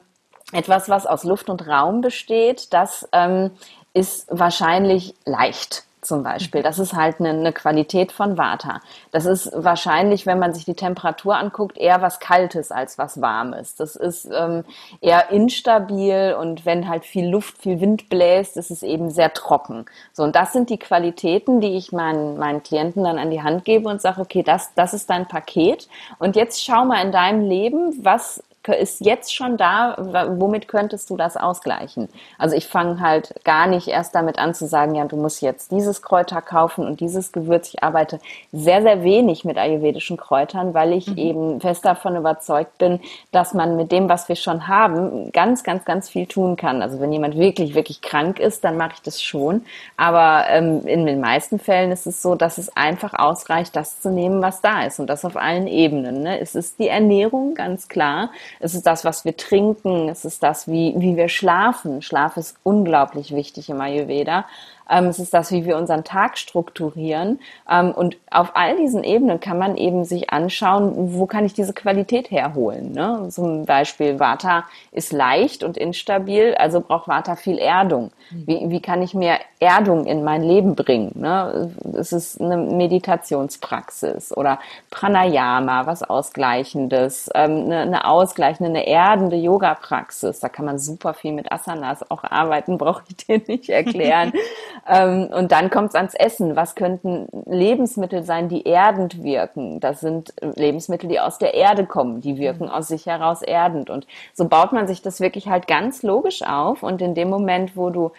etwas, was aus Luft und Raum besteht, das ähm, ist wahrscheinlich leicht zum Beispiel. Das ist halt eine, eine, Qualität von Vata. Das ist wahrscheinlich, wenn man sich die Temperatur anguckt, eher was Kaltes als was Warmes. Das ist ähm, eher instabil und wenn halt viel Luft, viel Wind bläst, ist es eben sehr trocken. So, und das sind die Qualitäten, die ich meinen, meinen Klienten dann an die Hand gebe und sage, okay, das, das ist dein Paket. Und jetzt schau mal in deinem Leben, was ist jetzt schon da, womit könntest du das ausgleichen? Also ich fange halt gar nicht erst damit an zu sagen, ja, du musst jetzt dieses Kräuter kaufen und dieses Gewürz. Ich arbeite sehr, sehr wenig mit ayurvedischen Kräutern, weil ich mhm. eben fest davon überzeugt bin, dass man mit dem, was wir schon haben, ganz, ganz, ganz viel tun kann. Also wenn jemand wirklich, wirklich krank ist, dann mache ich das schon. Aber ähm, in den meisten Fällen ist es so, dass es einfach ausreicht, das zu nehmen, was da ist und das auf allen Ebenen. Ne? Es ist die Ernährung, ganz klar. Es ist das, was wir trinken. Es ist das, wie, wie wir schlafen. Schlaf ist unglaublich wichtig im Ayurveda. Ähm, es ist das, wie wir unseren Tag strukturieren. Ähm, und auf all diesen Ebenen kann man eben sich anschauen, wo kann ich diese Qualität herholen. Ne? Zum Beispiel Vata ist leicht und instabil, also braucht Vata viel Erdung. Wie, wie kann ich mehr Erdung in mein Leben bringen? Ne? Es ist eine Meditationspraxis oder Pranayama, was Ausgleichendes, ähm, eine, eine ausgleichende, eine erdende Yoga-Praxis. Da kann man super viel mit Asanas auch arbeiten, brauche ich dir nicht erklären. Ähm, und dann kommt es ans Essen. Was könnten Lebensmittel sein, die erdend wirken? Das sind Lebensmittel, die aus der Erde kommen. Die wirken mhm. aus sich heraus erdend. Und so baut man sich das wirklich halt ganz logisch auf. Und in dem Moment, wo du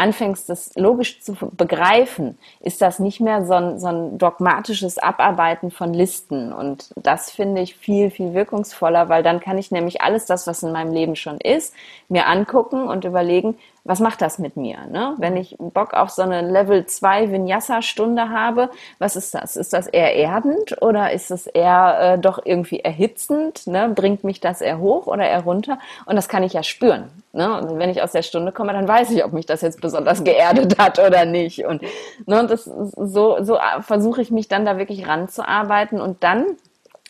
anfängst, das logisch zu begreifen, ist das nicht mehr so ein, so ein dogmatisches Abarbeiten von Listen. Und das finde ich viel, viel wirkungsvoller, weil dann kann ich nämlich alles das, was in meinem Leben schon ist, mir angucken und überlegen, was macht das mit mir? Ne? Wenn ich Bock auf so eine Level 2 Vinyasa-Stunde habe, was ist das? Ist das eher erdend oder ist es eher äh, doch irgendwie erhitzend? Ne? Bringt mich das eher hoch oder eher runter? Und das kann ich ja spüren. Ne? Und wenn ich aus der Stunde komme, dann weiß ich, ob mich das jetzt besonders geerdet hat oder nicht. Und, ne, und das, so, so versuche ich mich dann da wirklich ranzuarbeiten und dann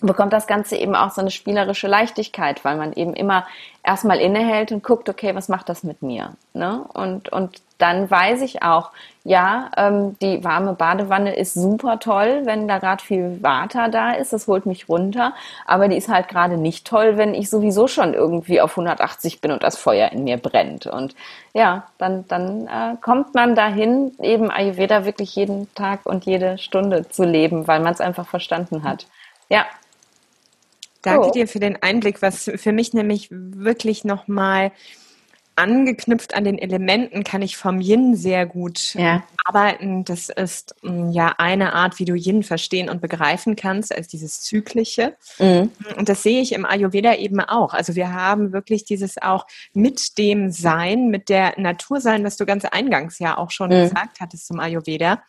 bekommt das Ganze eben auch so eine spielerische Leichtigkeit, weil man eben immer erstmal innehält und guckt, okay, was macht das mit mir? Ne? Und, und dann weiß ich auch, ja, ähm, die warme Badewanne ist super toll, wenn da gerade viel Water da ist, das holt mich runter, aber die ist halt gerade nicht toll, wenn ich sowieso schon irgendwie auf 180 bin und das Feuer in mir brennt. Und ja, dann, dann äh, kommt man dahin, eben Ayurveda wirklich jeden Tag und jede Stunde zu leben, weil man es einfach verstanden hat. Ja, Danke oh. dir für den Einblick, was für mich nämlich wirklich nochmal angeknüpft an den Elementen kann ich vom Yin sehr gut ja. arbeiten. Das ist mm, ja eine Art, wie du Yin verstehen und begreifen kannst, als dieses Zyklische. Mhm. Und das sehe ich im Ayurveda eben auch. Also wir haben wirklich dieses auch mit dem Sein, mit der Natur sein, was du ganz eingangs ja auch schon mhm. gesagt hattest zum Ayurveda.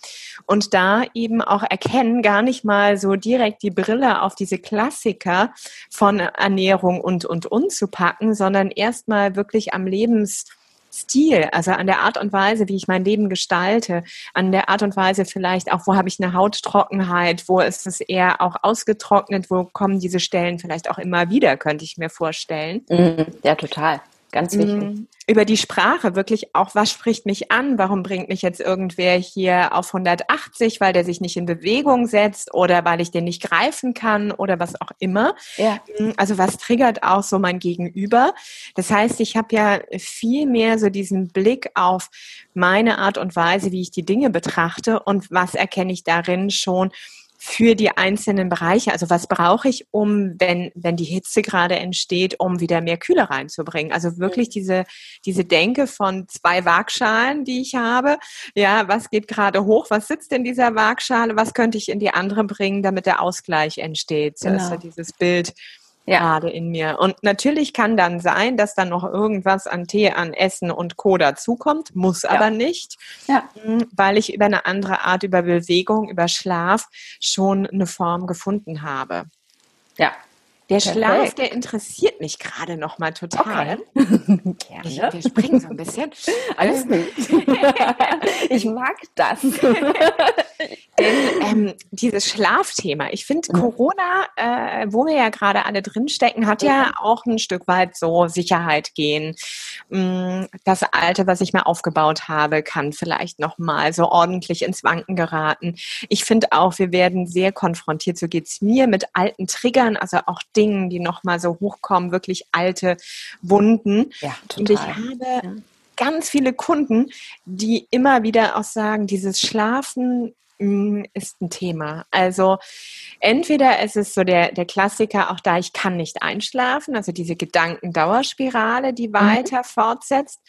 Und da eben auch erkennen, gar nicht mal so direkt die Brille auf diese Klassiker von Ernährung und, und, und zu packen, sondern erstmal wirklich am Leben Lebensstil, also an der Art und Weise, wie ich mein Leben gestalte, an der Art und Weise vielleicht auch, wo habe ich eine Hauttrockenheit, wo ist es eher auch ausgetrocknet, wo kommen diese Stellen vielleicht auch immer wieder, könnte ich mir vorstellen. Mhm. Ja, total. Ganz wichtig. Mm, über die Sprache wirklich auch, was spricht mich an? Warum bringt mich jetzt irgendwer hier auf 180, weil der sich nicht in Bewegung setzt oder weil ich den nicht greifen kann oder was auch immer? Ja. Mm, also was triggert auch so mein Gegenüber? Das heißt, ich habe ja viel mehr so diesen Blick auf meine Art und Weise, wie ich die Dinge betrachte und was erkenne ich darin schon für die einzelnen Bereiche. Also was brauche ich, um, wenn, wenn die Hitze gerade entsteht, um wieder mehr Kühle reinzubringen? Also wirklich diese, diese Denke von zwei Waagschalen, die ich habe. Ja, was geht gerade hoch? Was sitzt in dieser Waagschale? Was könnte ich in die andere bringen, damit der Ausgleich entsteht? Genau. Das ist ja dieses Bild ja. gerade in mir. Und natürlich kann dann sein, dass dann noch irgendwas an Tee, an Essen und Co. dazukommt, muss ja. aber nicht, ja. Hm, weil ich über eine andere Art, über Bewegung, über Schlaf schon eine Form gefunden habe. Ja, der Schlaf, der interessiert mich gerade noch mal total. Okay. Ich, wir springen so ein bisschen. Alles gut. ich mag das. Denn ähm, dieses Schlafthema, ich finde mhm. Corona, äh, wo wir ja gerade alle drinstecken, hat ja mhm. auch ein Stück weit so Sicherheit gehen. Mm, das Alte, was ich mir aufgebaut habe, kann vielleicht noch mal so ordentlich ins Wanken geraten. Ich finde auch, wir werden sehr konfrontiert, so geht's mir, mit alten Triggern, also auch Dingen, die nochmal so hochkommen, wirklich alte Wunden. Ja, total. Und ich habe ja. ganz viele Kunden, die immer wieder auch sagen, dieses Schlafen mm, ist ein Thema. Also entweder ist es so der, der Klassiker, auch da ich kann nicht einschlafen, also diese Gedankendauerspirale, die mhm. weiter mhm. fortsetzt.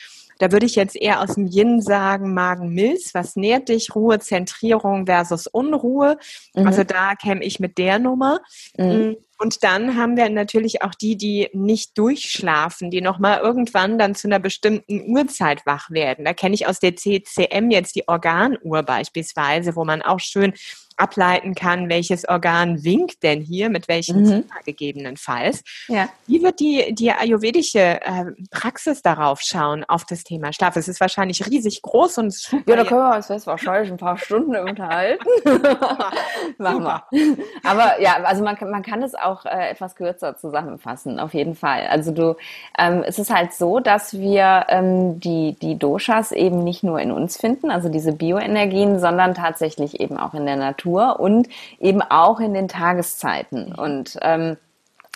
Da würde ich jetzt eher aus dem Yin sagen, Magen-Milz, was nährt dich? Ruhe, Zentrierung versus Unruhe. Mhm. Also da käme ich mit der Nummer. Mhm. Und dann haben wir natürlich auch die, die nicht durchschlafen, die nochmal irgendwann dann zu einer bestimmten Uhrzeit wach werden. Da kenne ich aus der CCM jetzt die Organuhr beispielsweise, wo man auch schön ableiten kann, welches Organ winkt denn hier, mit welchem mhm. Thema gegebenenfalls. Ja. Wie wird die, die ayurvedische äh, Praxis darauf schauen, auf das Thema Schlaf? Es ist wahrscheinlich riesig groß und super. Ja, da können wir uns jetzt wahrscheinlich ein paar Stunden unterhalten. Machen wir. Aber ja, also man, man kann es auch äh, etwas kürzer zusammenfassen, auf jeden Fall. Also du, ähm, es ist halt so, dass wir ähm, die, die Doshas eben nicht nur in uns finden, also diese Bioenergien, sondern tatsächlich eben auch in der Natur und eben auch in den Tageszeiten. Und ähm,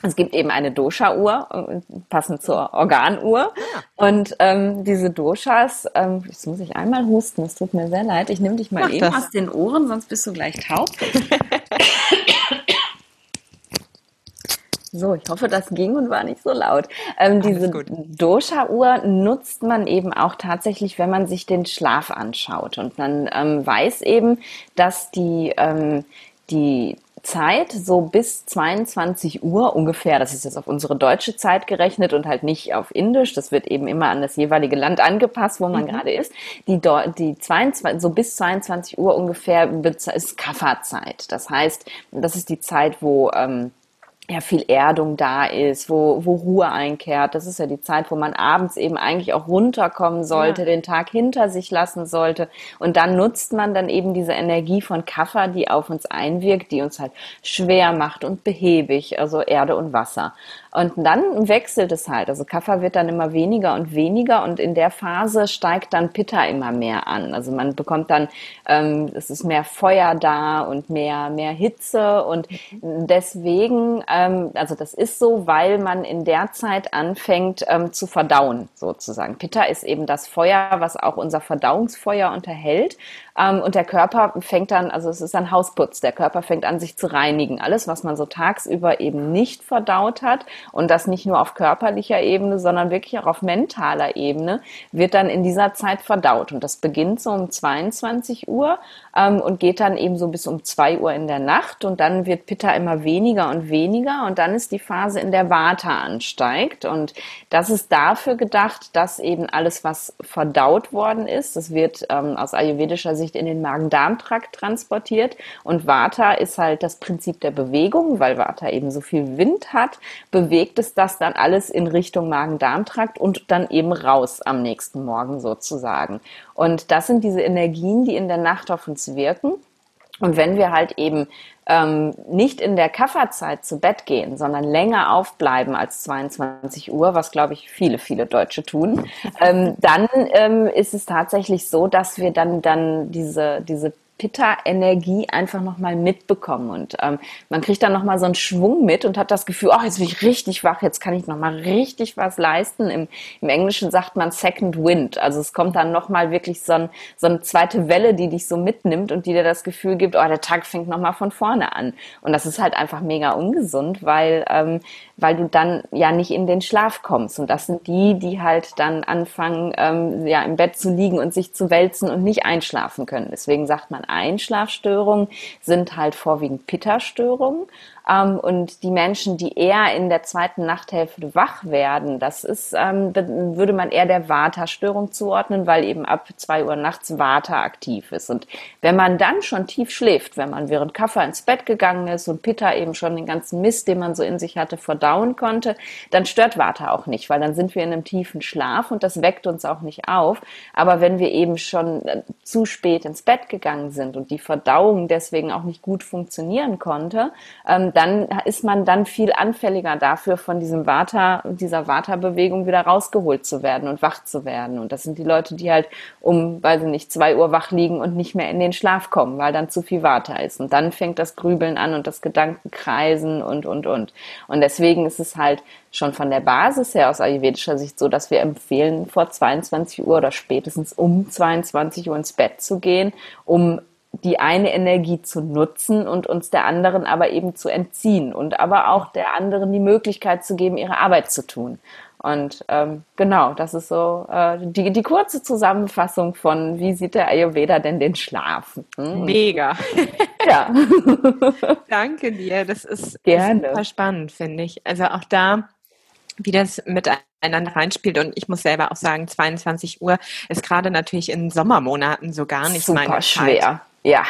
es gibt eben eine Dosha-Uhr, äh, passend zur Organuhr. Ah. Und ähm, diese Doshas, ähm, jetzt muss ich einmal husten, es tut mir sehr leid. Ich nehme dich mal Mach eben das. aus den Ohren, sonst bist du gleich taub. So, ich hoffe, das ging und war nicht so laut. Ähm, diese Dosha-Uhr nutzt man eben auch tatsächlich, wenn man sich den Schlaf anschaut. Und man ähm, weiß eben, dass die, ähm, die Zeit so bis 22 Uhr ungefähr, das ist jetzt auf unsere deutsche Zeit gerechnet und halt nicht auf Indisch, das wird eben immer an das jeweilige Land angepasst, wo man mhm. gerade ist. Die, die 22, so bis 22 Uhr ungefähr ist Kafferzeit. Das heißt, das ist die Zeit, wo ähm, ja viel Erdung da ist, wo, wo Ruhe einkehrt. Das ist ja die Zeit, wo man abends eben eigentlich auch runterkommen sollte, ja. den Tag hinter sich lassen sollte. Und dann nutzt man dann eben diese Energie von Kaffer, die auf uns einwirkt, die uns halt schwer macht und behäbig, also Erde und Wasser. Und dann wechselt es halt. Also Kaffer wird dann immer weniger und weniger und in der Phase steigt dann Pitta immer mehr an. Also man bekommt dann, ähm, es ist mehr Feuer da und mehr, mehr Hitze und deswegen, ähm, also das ist so, weil man in der Zeit anfängt ähm, zu verdauen sozusagen. Pitta ist eben das Feuer, was auch unser Verdauungsfeuer unterhält ähm, und der Körper fängt dann, also es ist ein Hausputz, der Körper fängt an, sich zu reinigen. Alles, was man so tagsüber eben nicht verdaut hat und das nicht nur auf körperlicher Ebene, sondern wirklich auch auf mentaler Ebene, wird dann in dieser Zeit verdaut. Und das beginnt so um 22 Uhr ähm, und geht dann eben so bis um 2 Uhr in der Nacht und dann wird Pitta immer weniger und weniger und dann ist die Phase, in der Vata ansteigt und das ist dafür gedacht, dass eben alles, was verdaut worden ist, das wird ähm, aus ayurvedischer Sicht in den Magen-Darm-Trakt transportiert und Vata ist halt das Prinzip der Bewegung, weil Vata eben so viel Wind hat, bewegt es das dann alles in Richtung Magen-Darm-Trakt und dann eben raus am nächsten Morgen sozusagen. Und das sind diese Energien, die in der Nacht auf uns wirken. Und wenn wir halt eben ähm, nicht in der Kafferzeit zu Bett gehen, sondern länger aufbleiben als 22 Uhr, was glaube ich viele, viele Deutsche tun, ähm, dann ähm, ist es tatsächlich so, dass wir dann, dann diese, diese Pitta-Energie einfach nochmal mitbekommen. Und ähm, man kriegt dann nochmal so einen Schwung mit und hat das Gefühl, oh, jetzt bin ich richtig wach, jetzt kann ich nochmal richtig was leisten. Im, Im Englischen sagt man Second Wind. Also es kommt dann nochmal wirklich so, ein, so eine zweite Welle, die dich so mitnimmt und die dir das Gefühl gibt, oh, der Tag fängt nochmal von vorne an. Und das ist halt einfach mega ungesund, weil, ähm, weil du dann ja nicht in den Schlaf kommst. Und das sind die, die halt dann anfangen, ähm, ja, im Bett zu liegen und sich zu wälzen und nicht einschlafen können. Deswegen sagt man Einschlafstörungen sind halt vorwiegend Pitta-Störungen. Ähm, und die Menschen, die eher in der zweiten Nachthälfte wach werden, das ist, ähm, würde man eher der Vata-Störung zuordnen, weil eben ab zwei Uhr nachts Vata aktiv ist. Und wenn man dann schon tief schläft, wenn man während Kaffer ins Bett gegangen ist und Pitta eben schon den ganzen Mist, den man so in sich hatte, verdauen konnte, dann stört Vata auch nicht, weil dann sind wir in einem tiefen Schlaf und das weckt uns auch nicht auf. Aber wenn wir eben schon äh, zu spät ins Bett gegangen sind und die Verdauung deswegen auch nicht gut funktionieren konnte, ähm, dann ist man dann viel anfälliger dafür, von diesem Vata, dieser Vata-Bewegung wieder rausgeholt zu werden und wach zu werden. Und das sind die Leute, die halt um, weiß ich nicht, zwei Uhr wach liegen und nicht mehr in den Schlaf kommen, weil dann zu viel Vata ist. Und dann fängt das Grübeln an und das Gedankenkreisen und, und, und. Und deswegen ist es halt schon von der Basis her aus ayurvedischer Sicht so, dass wir empfehlen, vor 22 Uhr oder spätestens um 22 Uhr ins Bett zu gehen, um die eine Energie zu nutzen und uns der anderen aber eben zu entziehen und aber auch der anderen die Möglichkeit zu geben, ihre Arbeit zu tun. Und ähm, genau, das ist so äh, die, die kurze Zusammenfassung von, wie sieht der Ayurveda denn den Schlaf? Hm? Mega. ja. Danke dir. Das ist, Gerne. ist super spannend, finde ich. Also auch da, wie das miteinander reinspielt. Und ich muss selber auch sagen, 22 Uhr ist gerade natürlich in Sommermonaten so gar nicht Super meine schwer. Zeit. Ja.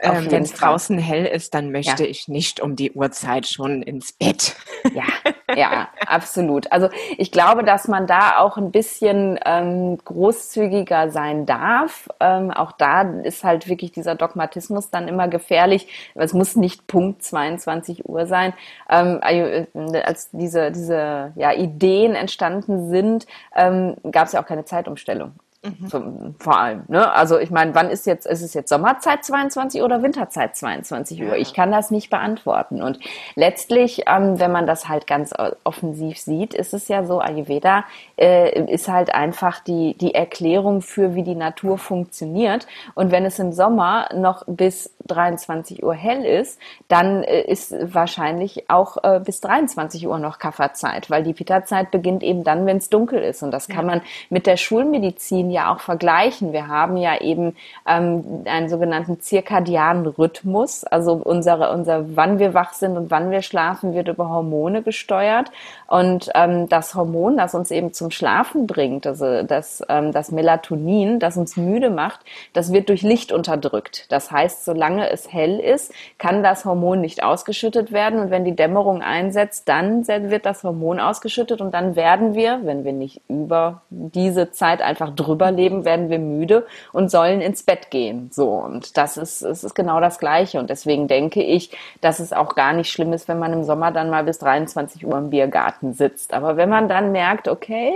Ähm, Wenn es draußen hell ist, dann möchte ja. ich nicht um die Uhrzeit schon ins Bett. Ja, ja, absolut. Also ich glaube, dass man da auch ein bisschen ähm, großzügiger sein darf. Ähm, auch da ist halt wirklich dieser Dogmatismus dann immer gefährlich. Es muss nicht Punkt 22 Uhr sein. Ähm, äh, als diese, diese ja, Ideen entstanden sind, ähm, gab es ja auch keine Zeitumstellung. Mhm. vor allem. Ne? Also ich meine, wann ist jetzt, ist es jetzt Sommerzeit 22 Uhr oder Winterzeit 22 Uhr? Ja. Ich kann das nicht beantworten. Und letztlich, ähm, wenn man das halt ganz offensiv sieht, ist es ja so, Ayurveda äh, ist halt einfach die, die Erklärung für, wie die Natur funktioniert. Und wenn es im Sommer noch bis 23 Uhr hell ist, dann äh, ist wahrscheinlich auch äh, bis 23 Uhr noch Kafferzeit, weil die Pitta-Zeit beginnt eben dann, wenn es dunkel ist. Und das kann man mit der Schulmedizin ja auch vergleichen. Wir haben ja eben ähm, einen sogenannten zirkadianen Rhythmus, also unsere, unser, wann wir wach sind und wann wir schlafen, wird über Hormone gesteuert. Und ähm, das Hormon, das uns eben zum Schlafen bringt, also das, ähm, das Melatonin, das uns müde macht, das wird durch Licht unterdrückt. Das heißt, solange es hell ist, kann das Hormon nicht ausgeschüttet werden. Und wenn die Dämmerung einsetzt, dann wird das Hormon ausgeschüttet und dann werden wir, wenn wir nicht über diese Zeit einfach drüber überleben, werden wir müde und sollen ins Bett gehen. So. Und das ist, es ist genau das Gleiche. Und deswegen denke ich, dass es auch gar nicht schlimm ist, wenn man im Sommer dann mal bis 23 Uhr im Biergarten sitzt. Aber wenn man dann merkt, okay,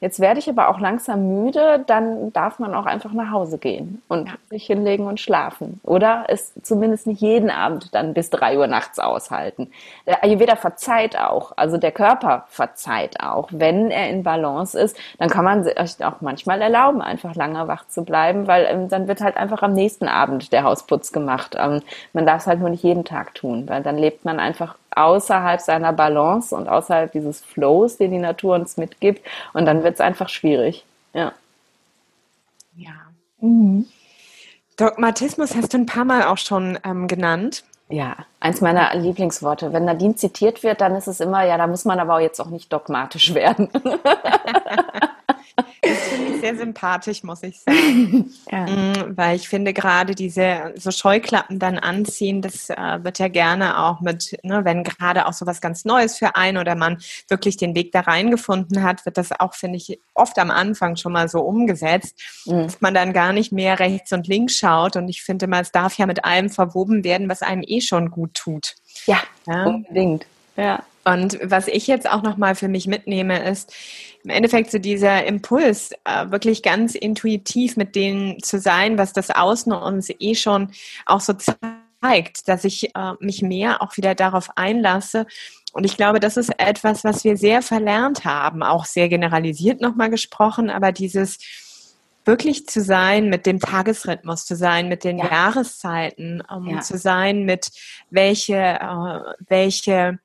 jetzt werde ich aber auch langsam müde, dann darf man auch einfach nach Hause gehen und sich hinlegen und schlafen. Oder es es zumindest nicht jeden Abend dann bis drei Uhr nachts aushalten. Der Ayurveda verzeiht auch, also der Körper verzeiht auch. Wenn er in Balance ist, dann kann man sich auch manchmal erlauben, einfach lange wach zu bleiben, weil ähm, dann wird halt einfach am nächsten Abend der Hausputz gemacht. Ähm, man darf es halt nur nicht jeden Tag tun, weil dann lebt man einfach außerhalb seiner Balance und außerhalb dieses Flows, den die Natur uns mitgibt. Und dann wird es einfach schwierig. Ja. Ja. Mhm. Dogmatismus hast du ein paar Mal auch schon ähm, genannt. Ja, eins meiner Lieblingsworte. Wenn Nadine zitiert wird, dann ist es immer, ja, da muss man aber auch jetzt auch nicht dogmatisch werden. Das finde ich sehr sympathisch, muss ich sagen. ja. Mm, weil ich finde gerade diese so Scheuklappen dann anziehen, das äh, wird ja gerne auch mit, ne, wenn gerade auch so was ganz Neues für einen oder man wirklich den Weg da reingefunden hat, wird das auch, finde ich, oft am Anfang schon mal so umgesetzt, mhm. dass man dann gar nicht mehr rechts und links schaut. Und ich finde mal, es darf ja mit allem verwoben werden, was einem eh schon gut tut. Ja, ja? unbedingt. Ja. Und was ich jetzt auch nochmal für mich mitnehme, ist im Endeffekt so dieser Impuls, äh, wirklich ganz intuitiv mit denen zu sein, was das Außen uns eh schon auch so zeigt, dass ich äh, mich mehr auch wieder darauf einlasse. Und ich glaube, das ist etwas, was wir sehr verlernt haben, auch sehr generalisiert nochmal gesprochen, aber dieses wirklich zu sein mit dem Tagesrhythmus, zu sein mit den ja. Jahreszeiten, um ja. zu sein mit welche, äh, welche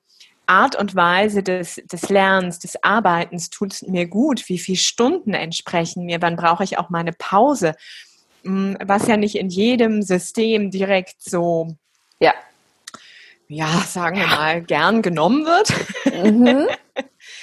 Art und Weise des, des Lernens, des Arbeitens tut mir gut, wie viele Stunden entsprechen mir, wann brauche ich auch meine Pause, hm, was ja nicht in jedem System direkt so, ja, ja, sagen wir mal, gern genommen wird. Mhm.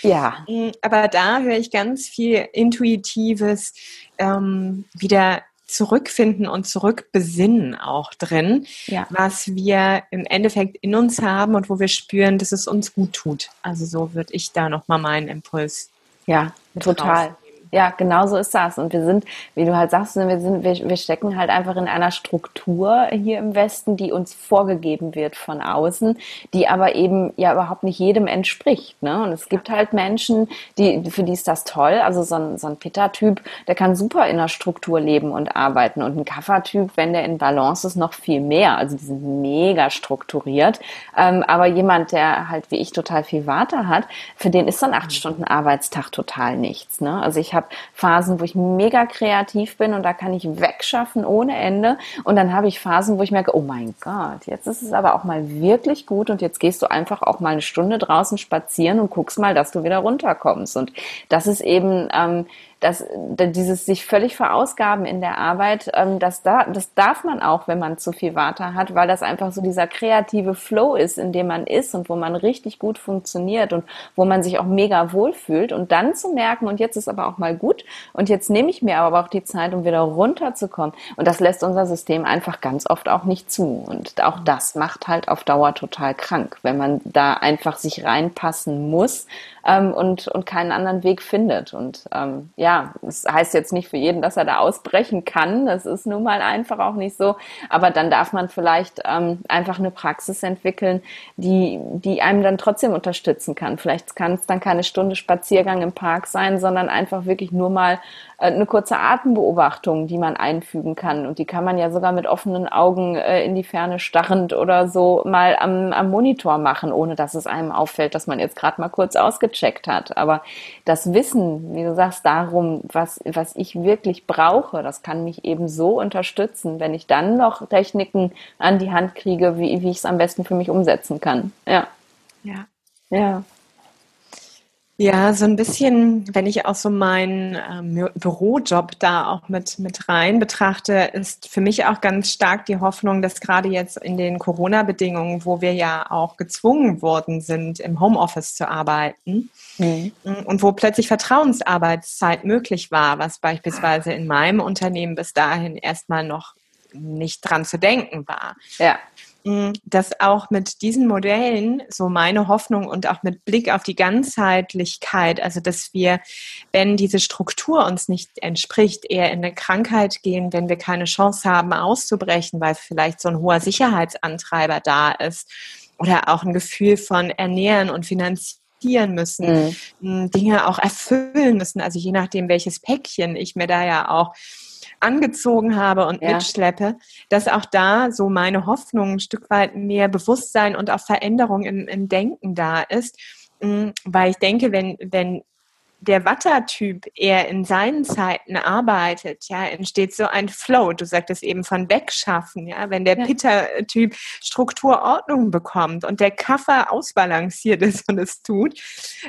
Ja. Hm, aber da höre ich ganz viel Intuitives ähm, wieder zurückfinden und zurückbesinnen auch drin, ja. was wir im Endeffekt in uns haben und wo wir spüren, dass es uns gut tut. Also so würde ich da nochmal meinen Impuls. Ja, total. Raus. Ja, genau so ist das. Und wir sind, wie du halt sagst, wir, sind, wir, wir stecken halt einfach in einer Struktur hier im Westen, die uns vorgegeben wird von außen, die aber eben ja überhaupt nicht jedem entspricht. Ne? Und es gibt halt Menschen, die, für die ist das toll. Also so ein, so ein Pitta-Typ, der kann super in der Struktur leben und arbeiten. Und ein Kaffer-Typ, wenn der in Balance ist, noch viel mehr. Also die sind mega strukturiert. Ähm, aber jemand, der halt wie ich total viel Warte hat, für den ist so ein acht Stunden Arbeitstag total nichts. Ne? Also ich habe habe Phasen, wo ich mega kreativ bin und da kann ich wegschaffen ohne Ende. Und dann habe ich Phasen, wo ich merke, oh mein Gott, jetzt ist es aber auch mal wirklich gut und jetzt gehst du einfach auch mal eine Stunde draußen spazieren und guckst mal, dass du wieder runterkommst. Und das ist eben ähm, dass dieses sich völlig verausgaben in der Arbeit, ähm, das, da, das darf man auch, wenn man zu viel Warte hat, weil das einfach so dieser kreative Flow ist, in dem man ist und wo man richtig gut funktioniert und wo man sich auch mega wohlfühlt und dann zu merken, und jetzt ist aber auch mal gut und jetzt nehme ich mir aber auch die Zeit, um wieder runterzukommen. Und das lässt unser System einfach ganz oft auch nicht zu. Und auch das macht halt auf Dauer total krank, wenn man da einfach sich reinpassen muss ähm, und, und keinen anderen Weg findet. Und ähm, ja, es das heißt jetzt nicht für jeden, dass er da ausbrechen kann. Das ist nun mal einfach auch nicht so. Aber dann darf man vielleicht ähm, einfach eine Praxis entwickeln, die, die einem dann trotzdem unterstützen kann. Vielleicht kann es dann keine Stunde Spaziergang im Park sein, sondern einfach wirklich nur mal äh, eine kurze Atembeobachtung, die man einfügen kann. Und die kann man ja sogar mit offenen Augen äh, in die Ferne starrend oder so mal am, am Monitor machen, ohne dass es einem auffällt, dass man jetzt gerade mal kurz ausgecheckt hat. Aber das Wissen, wie du sagst, darum, was, was ich wirklich brauche, das kann mich eben so unterstützen, wenn ich dann noch Techniken an die Hand kriege, wie, wie ich es am besten für mich umsetzen kann. Ja. Ja. Ja. Ja, so ein bisschen, wenn ich auch so meinen ähm, Bürojob da auch mit, mit rein betrachte, ist für mich auch ganz stark die Hoffnung, dass gerade jetzt in den Corona-Bedingungen, wo wir ja auch gezwungen worden sind, im Homeoffice zu arbeiten mhm. und wo plötzlich Vertrauensarbeitszeit möglich war, was beispielsweise in meinem Unternehmen bis dahin erstmal noch nicht dran zu denken war. Ja dass auch mit diesen Modellen so meine Hoffnung und auch mit Blick auf die Ganzheitlichkeit, also dass wir, wenn diese Struktur uns nicht entspricht, eher in eine Krankheit gehen, wenn wir keine Chance haben auszubrechen, weil vielleicht so ein hoher Sicherheitsantreiber da ist oder auch ein Gefühl von ernähren und finanzieren müssen, mhm. Dinge auch erfüllen müssen, also je nachdem, welches Päckchen ich mir da ja auch angezogen habe und ja. mitschleppe, dass auch da so meine Hoffnung ein Stück weit mehr Bewusstsein und auch Veränderung im, im Denken da ist. Mm, weil ich denke, wenn, wenn der Wattertyp eher in seinen Zeiten arbeitet, ja, entsteht so ein Flow. Du sagtest eben von wegschaffen, ja. Wenn der ja. Pitter-Typ Strukturordnung bekommt und der Kaffer ausbalanciert ist und es tut,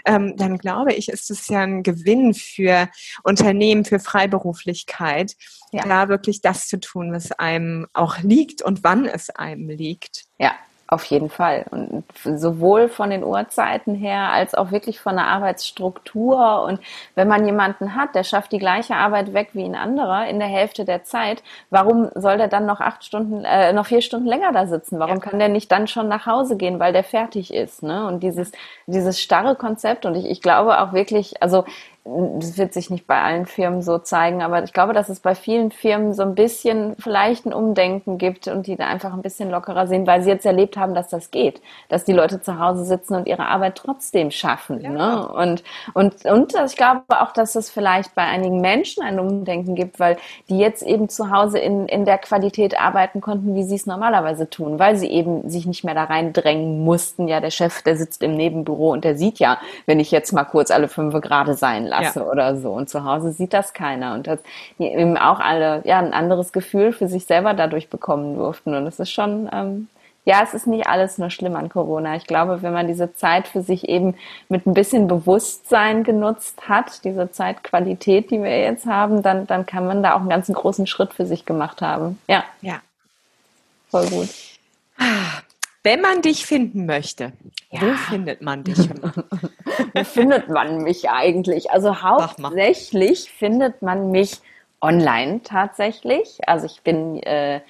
ähm, dann glaube ich, ist es ja ein Gewinn für Unternehmen, für Freiberuflichkeit, ja. da wirklich das zu tun, was einem auch liegt und wann es einem liegt. Ja, auf jeden Fall. Und sowohl von den Uhrzeiten her als auch wirklich von der Arbeitsstruktur. Und wenn man jemanden hat, der schafft die gleiche Arbeit weg wie ein anderer in der Hälfte der Zeit, warum soll der dann noch acht Stunden, äh, noch vier Stunden länger da sitzen? Warum ja. kann der nicht dann schon nach Hause gehen, weil der fertig ist? Ne? Und dieses, dieses starre Konzept. Und ich, ich glaube auch wirklich, also das wird sich nicht bei allen Firmen so zeigen, aber ich glaube, dass es bei vielen Firmen so ein bisschen vielleicht ein Umdenken gibt und die da einfach ein bisschen lockerer sind, weil sie jetzt erlebt haben, dass das geht, dass die Leute zu Hause sitzen und ihre Arbeit trotzdem schaffen. Ja. Ne? Und, und, und ich glaube auch, dass es vielleicht bei einigen Menschen ein Umdenken gibt, weil die jetzt eben zu Hause in, in der Qualität arbeiten konnten, wie sie es normalerweise tun, weil sie eben sich nicht mehr da reindrängen mussten. Ja, der Chef, der sitzt im Nebenbüro und der sieht ja, wenn ich jetzt mal kurz alle fünf gerade sein lasse ja. oder so. Und zu Hause sieht das keiner. Und dass die eben auch alle ja ein anderes Gefühl für sich selber dadurch bekommen durften. Und es ist schon, ähm, ja, es ist nicht alles nur schlimm an Corona. Ich glaube, wenn man diese Zeit für sich eben mit ein bisschen Bewusstsein genutzt hat, diese Zeitqualität, die wir jetzt haben, dann, dann kann man da auch einen ganzen großen Schritt für sich gemacht haben. Ja. Ja. Voll gut. Wenn man dich finden möchte, ja. wo findet man dich? wo findet man mich eigentlich? Also hauptsächlich findet man mich online tatsächlich. Also ich bin äh,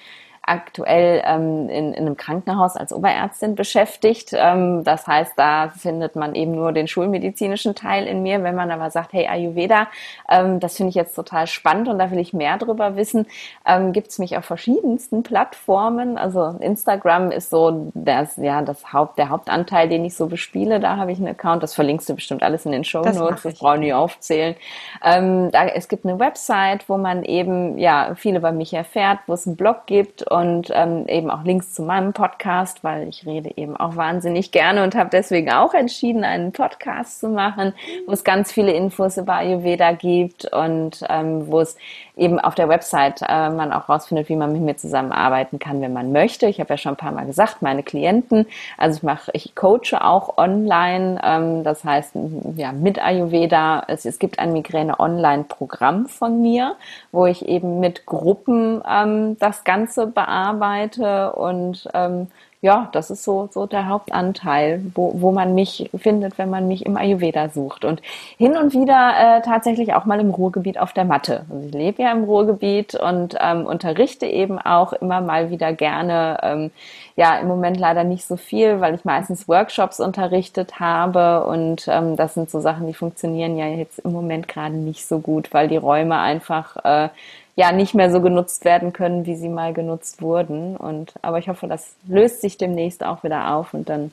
aktuell ähm, in, in einem Krankenhaus als Oberärztin beschäftigt. Ähm, das heißt, da findet man eben nur den schulmedizinischen Teil in mir. Wenn man aber sagt, hey Ayurveda, ähm, das finde ich jetzt total spannend und da will ich mehr drüber wissen, ähm, gibt es mich auf verschiedensten Plattformen. Also Instagram ist so das, ja, das Haupt, der Hauptanteil, den ich so bespiele. Da habe ich einen Account. Das verlinkst du bestimmt alles in den Show Notes. Das, das brauche ich nicht aufzählen. Ähm, da, es gibt eine Website, wo man eben ja viel über mich erfährt, wo es einen Blog gibt und ähm, eben auch Links zu meinem Podcast, weil ich rede eben auch wahnsinnig gerne und habe deswegen auch entschieden, einen Podcast zu machen, wo es ganz viele Infos über Ayurveda gibt und ähm, wo es eben auf der Website äh, man auch rausfindet, wie man mit mir zusammenarbeiten kann, wenn man möchte. Ich habe ja schon ein paar Mal gesagt, meine Klienten, also ich mache, ich coache auch online, ähm, das heißt ja mit Ayurveda. Es, es gibt ein Migräne-Online-Programm von mir, wo ich eben mit Gruppen ähm, das Ganze bearbeite und ähm, ja, das ist so, so der Hauptanteil, wo, wo man mich findet, wenn man mich im Ayurveda sucht. Und hin und wieder äh, tatsächlich auch mal im Ruhrgebiet auf der Matte. Also ich lebe ja im Ruhrgebiet und ähm, unterrichte eben auch immer mal wieder gerne. Ähm, ja, im Moment leider nicht so viel, weil ich meistens Workshops unterrichtet habe. Und ähm, das sind so Sachen, die funktionieren ja jetzt im Moment gerade nicht so gut, weil die Räume einfach äh, ja nicht mehr so genutzt werden können, wie sie mal genutzt wurden. Und aber ich hoffe, das löst sich demnächst auch wieder auf und dann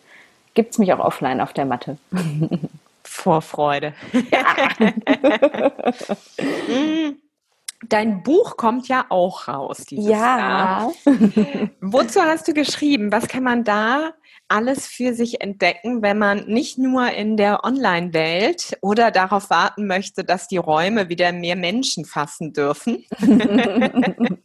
gibt es mich auch offline auf der Matte. Vorfreude. Dein Buch kommt ja auch raus dieses ja. Jahr. Wozu hast du geschrieben? Was kann man da alles für sich entdecken, wenn man nicht nur in der Online-Welt oder darauf warten möchte, dass die Räume wieder mehr Menschen fassen dürfen.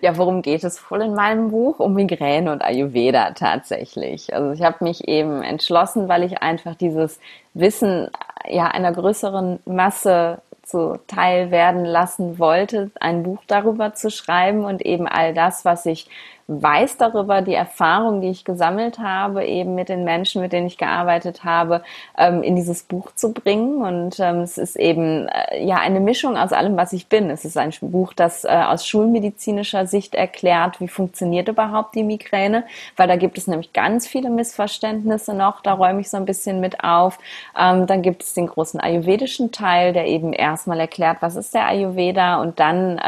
ja, worum geht es wohl in meinem Buch? Um Migräne und Ayurveda tatsächlich. Also ich habe mich eben entschlossen, weil ich einfach dieses Wissen ja einer größeren Masse zuteil werden lassen wollte, ein Buch darüber zu schreiben und eben all das, was ich weiß darüber, die Erfahrung, die ich gesammelt habe, eben mit den Menschen, mit denen ich gearbeitet habe, ähm, in dieses Buch zu bringen. Und ähm, es ist eben äh, ja eine Mischung aus allem, was ich bin. Es ist ein Buch, das äh, aus schulmedizinischer Sicht erklärt, wie funktioniert überhaupt die Migräne, weil da gibt es nämlich ganz viele Missverständnisse noch. Da räume ich so ein bisschen mit auf. Ähm, dann gibt es den großen ayurvedischen Teil, der eben erstmal erklärt, was ist der Ayurveda und dann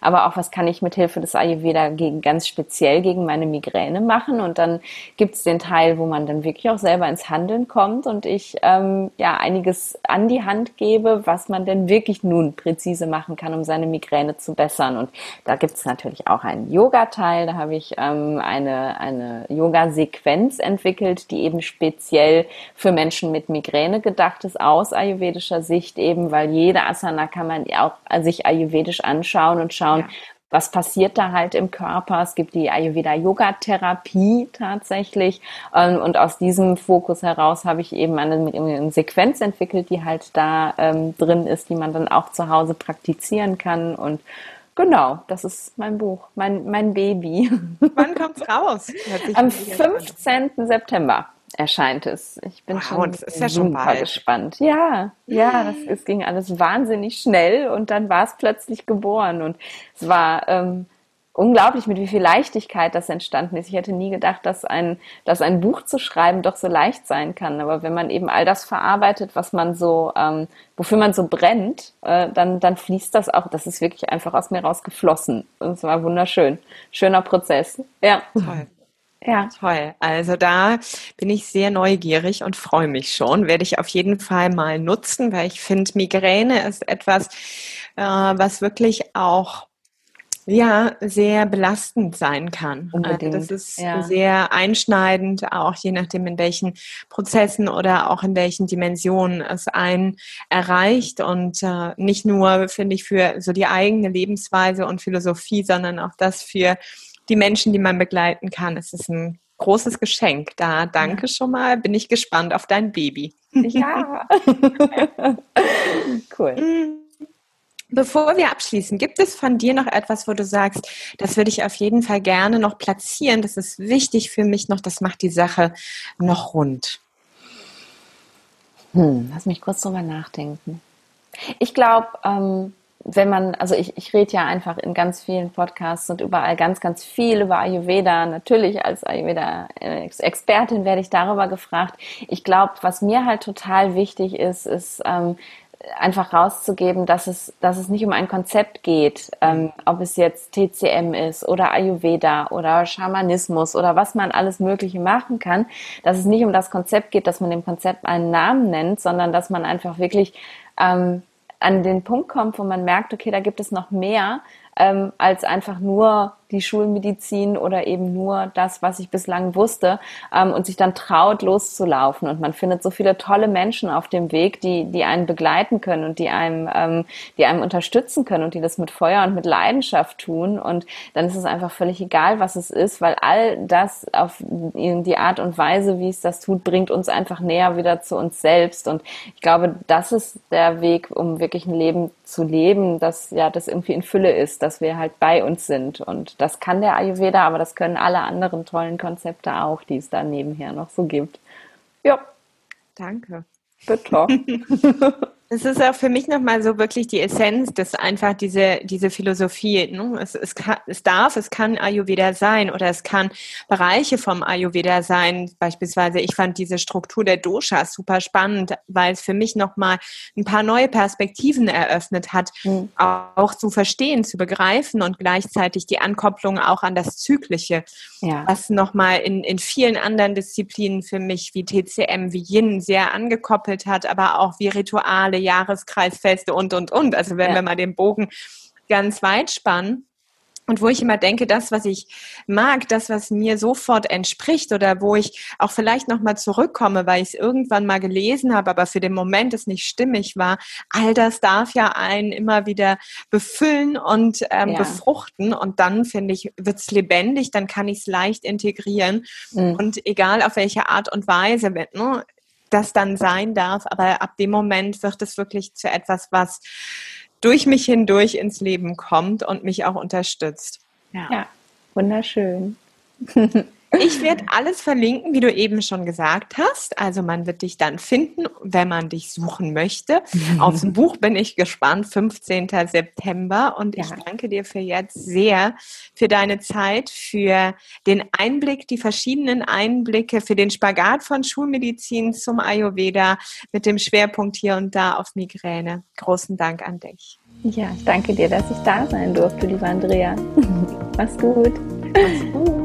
aber auch, was kann ich mit Hilfe des Ayurveda gegen ganz spezielle speziell gegen meine Migräne machen. Und dann gibt es den Teil, wo man dann wirklich auch selber ins Handeln kommt und ich ähm, ja einiges an die Hand gebe, was man denn wirklich nun präzise machen kann, um seine Migräne zu bessern. Und da gibt es natürlich auch einen Yoga-Teil. Da habe ich ähm, eine, eine Yoga-Sequenz entwickelt, die eben speziell für Menschen mit Migräne gedacht ist, aus ayurvedischer Sicht eben, weil jede Asana kann man auch sich ayurvedisch anschauen und schauen, ja. Was passiert da halt im Körper. Es gibt die Ayurveda-Yoga-Therapie tatsächlich. Ähm, und aus diesem Fokus heraus habe ich eben eine, eine Sequenz entwickelt, die halt da ähm, drin ist, die man dann auch zu Hause praktizieren kann. Und Genau, das ist mein Buch, mein, mein Baby. Wann kommt's raus? Am 15. September erscheint es. Ich bin wow, schon, das ist ja schon super gespannt. Ja, ja, das, es ging alles wahnsinnig schnell und dann war es plötzlich geboren und es war ähm, unglaublich, mit wie viel Leichtigkeit das entstanden ist. Ich hätte nie gedacht, dass ein, dass ein Buch zu schreiben doch so leicht sein kann. Aber wenn man eben all das verarbeitet, was man so, ähm, wofür man so brennt, äh, dann, dann fließt das auch. Das ist wirklich einfach aus mir rausgeflossen. Und es war wunderschön. Schöner Prozess. Ja. Toll. Ja. Toll. Also da bin ich sehr neugierig und freue mich schon. Werde ich auf jeden Fall mal nutzen, weil ich finde, Migräne ist etwas, äh, was wirklich auch ja, sehr belastend sein kann. Unbedingt. Also das ist ja. sehr einschneidend, auch je nachdem, in welchen Prozessen oder auch in welchen Dimensionen es einen erreicht. Und äh, nicht nur, finde ich, für so die eigene Lebensweise und Philosophie, sondern auch das für die Menschen, die man begleiten kann. Es ist ein großes Geschenk. Da danke schon mal. Bin ich gespannt auf dein Baby. Ja. cool. Bevor wir abschließen, gibt es von dir noch etwas, wo du sagst, das würde ich auf jeden Fall gerne noch platzieren, das ist wichtig für mich noch, das macht die Sache noch rund? Hm, lass mich kurz drüber nachdenken. Ich glaube, ähm, wenn man, also ich, ich rede ja einfach in ganz vielen Podcasts und überall ganz, ganz viel über Ayurveda. Natürlich als Ayurveda-Expertin werde ich darüber gefragt. Ich glaube, was mir halt total wichtig ist, ist ähm, einfach rauszugeben, dass es, dass es nicht um ein Konzept geht, ähm, ob es jetzt TCM ist oder Ayurveda oder Schamanismus oder was man alles Mögliche machen kann, dass es nicht um das Konzept geht, dass man dem Konzept einen Namen nennt, sondern dass man einfach wirklich ähm, an den Punkt kommt, wo man merkt, okay, da gibt es noch mehr ähm, als einfach nur die Schulmedizin oder eben nur das, was ich bislang wusste ähm, und sich dann traut, loszulaufen. Und man findet so viele tolle Menschen auf dem Weg, die, die einen begleiten können und die einem, ähm, die einem unterstützen können und die das mit Feuer und mit Leidenschaft tun. Und dann ist es einfach völlig egal, was es ist, weil all das auf die Art und Weise, wie es das tut, bringt uns einfach näher wieder zu uns selbst. Und ich glaube, das ist der Weg, um wirklich ein Leben zu leben, das ja das irgendwie in Fülle ist, dass wir halt bei uns sind und das kann der Ayurveda, aber das können alle anderen tollen Konzepte auch, die es da nebenher noch so gibt. Ja. Danke. Bitte. Es ist auch für mich nochmal so wirklich die Essenz, dass einfach diese, diese Philosophie, ne? es, es, kann, es darf, es kann Ayurveda sein oder es kann Bereiche vom Ayurveda sein. Beispielsweise, ich fand diese Struktur der Doshas super spannend, weil es für mich nochmal ein paar neue Perspektiven eröffnet hat, mhm. auch zu verstehen, zu begreifen und gleichzeitig die Ankopplung auch an das Zyklische, ja. was nochmal in, in vielen anderen Disziplinen für mich wie TCM, wie Yin sehr angekoppelt hat, aber auch wie Rituale, Jahreskreisfeste und, und, und. Also wenn ja. wir mal den Bogen ganz weit spannen. Und wo ich immer denke, das, was ich mag, das, was mir sofort entspricht oder wo ich auch vielleicht nochmal zurückkomme, weil ich es irgendwann mal gelesen habe, aber für den Moment es nicht stimmig war, all das darf ja einen immer wieder befüllen und ähm, ja. befruchten. Und dann, finde ich, wird es lebendig, dann kann ich es leicht integrieren. Mhm. Und egal auf welche Art und Weise, ne, das dann sein darf. Aber ab dem Moment wird es wirklich zu etwas, was durch mich hindurch ins Leben kommt und mich auch unterstützt. Ja, ja wunderschön. Ich werde alles verlinken, wie du eben schon gesagt hast. Also man wird dich dann finden, wenn man dich suchen möchte. Aufs Buch bin ich gespannt, 15. September. Und ja. ich danke dir für jetzt sehr, für deine Zeit, für den Einblick, die verschiedenen Einblicke, für den Spagat von Schulmedizin zum Ayurveda mit dem Schwerpunkt hier und da auf Migräne. Großen Dank an dich. Ja, ich danke dir, dass ich da sein durfte, liebe Andrea. Mach's gut. Mach's gut.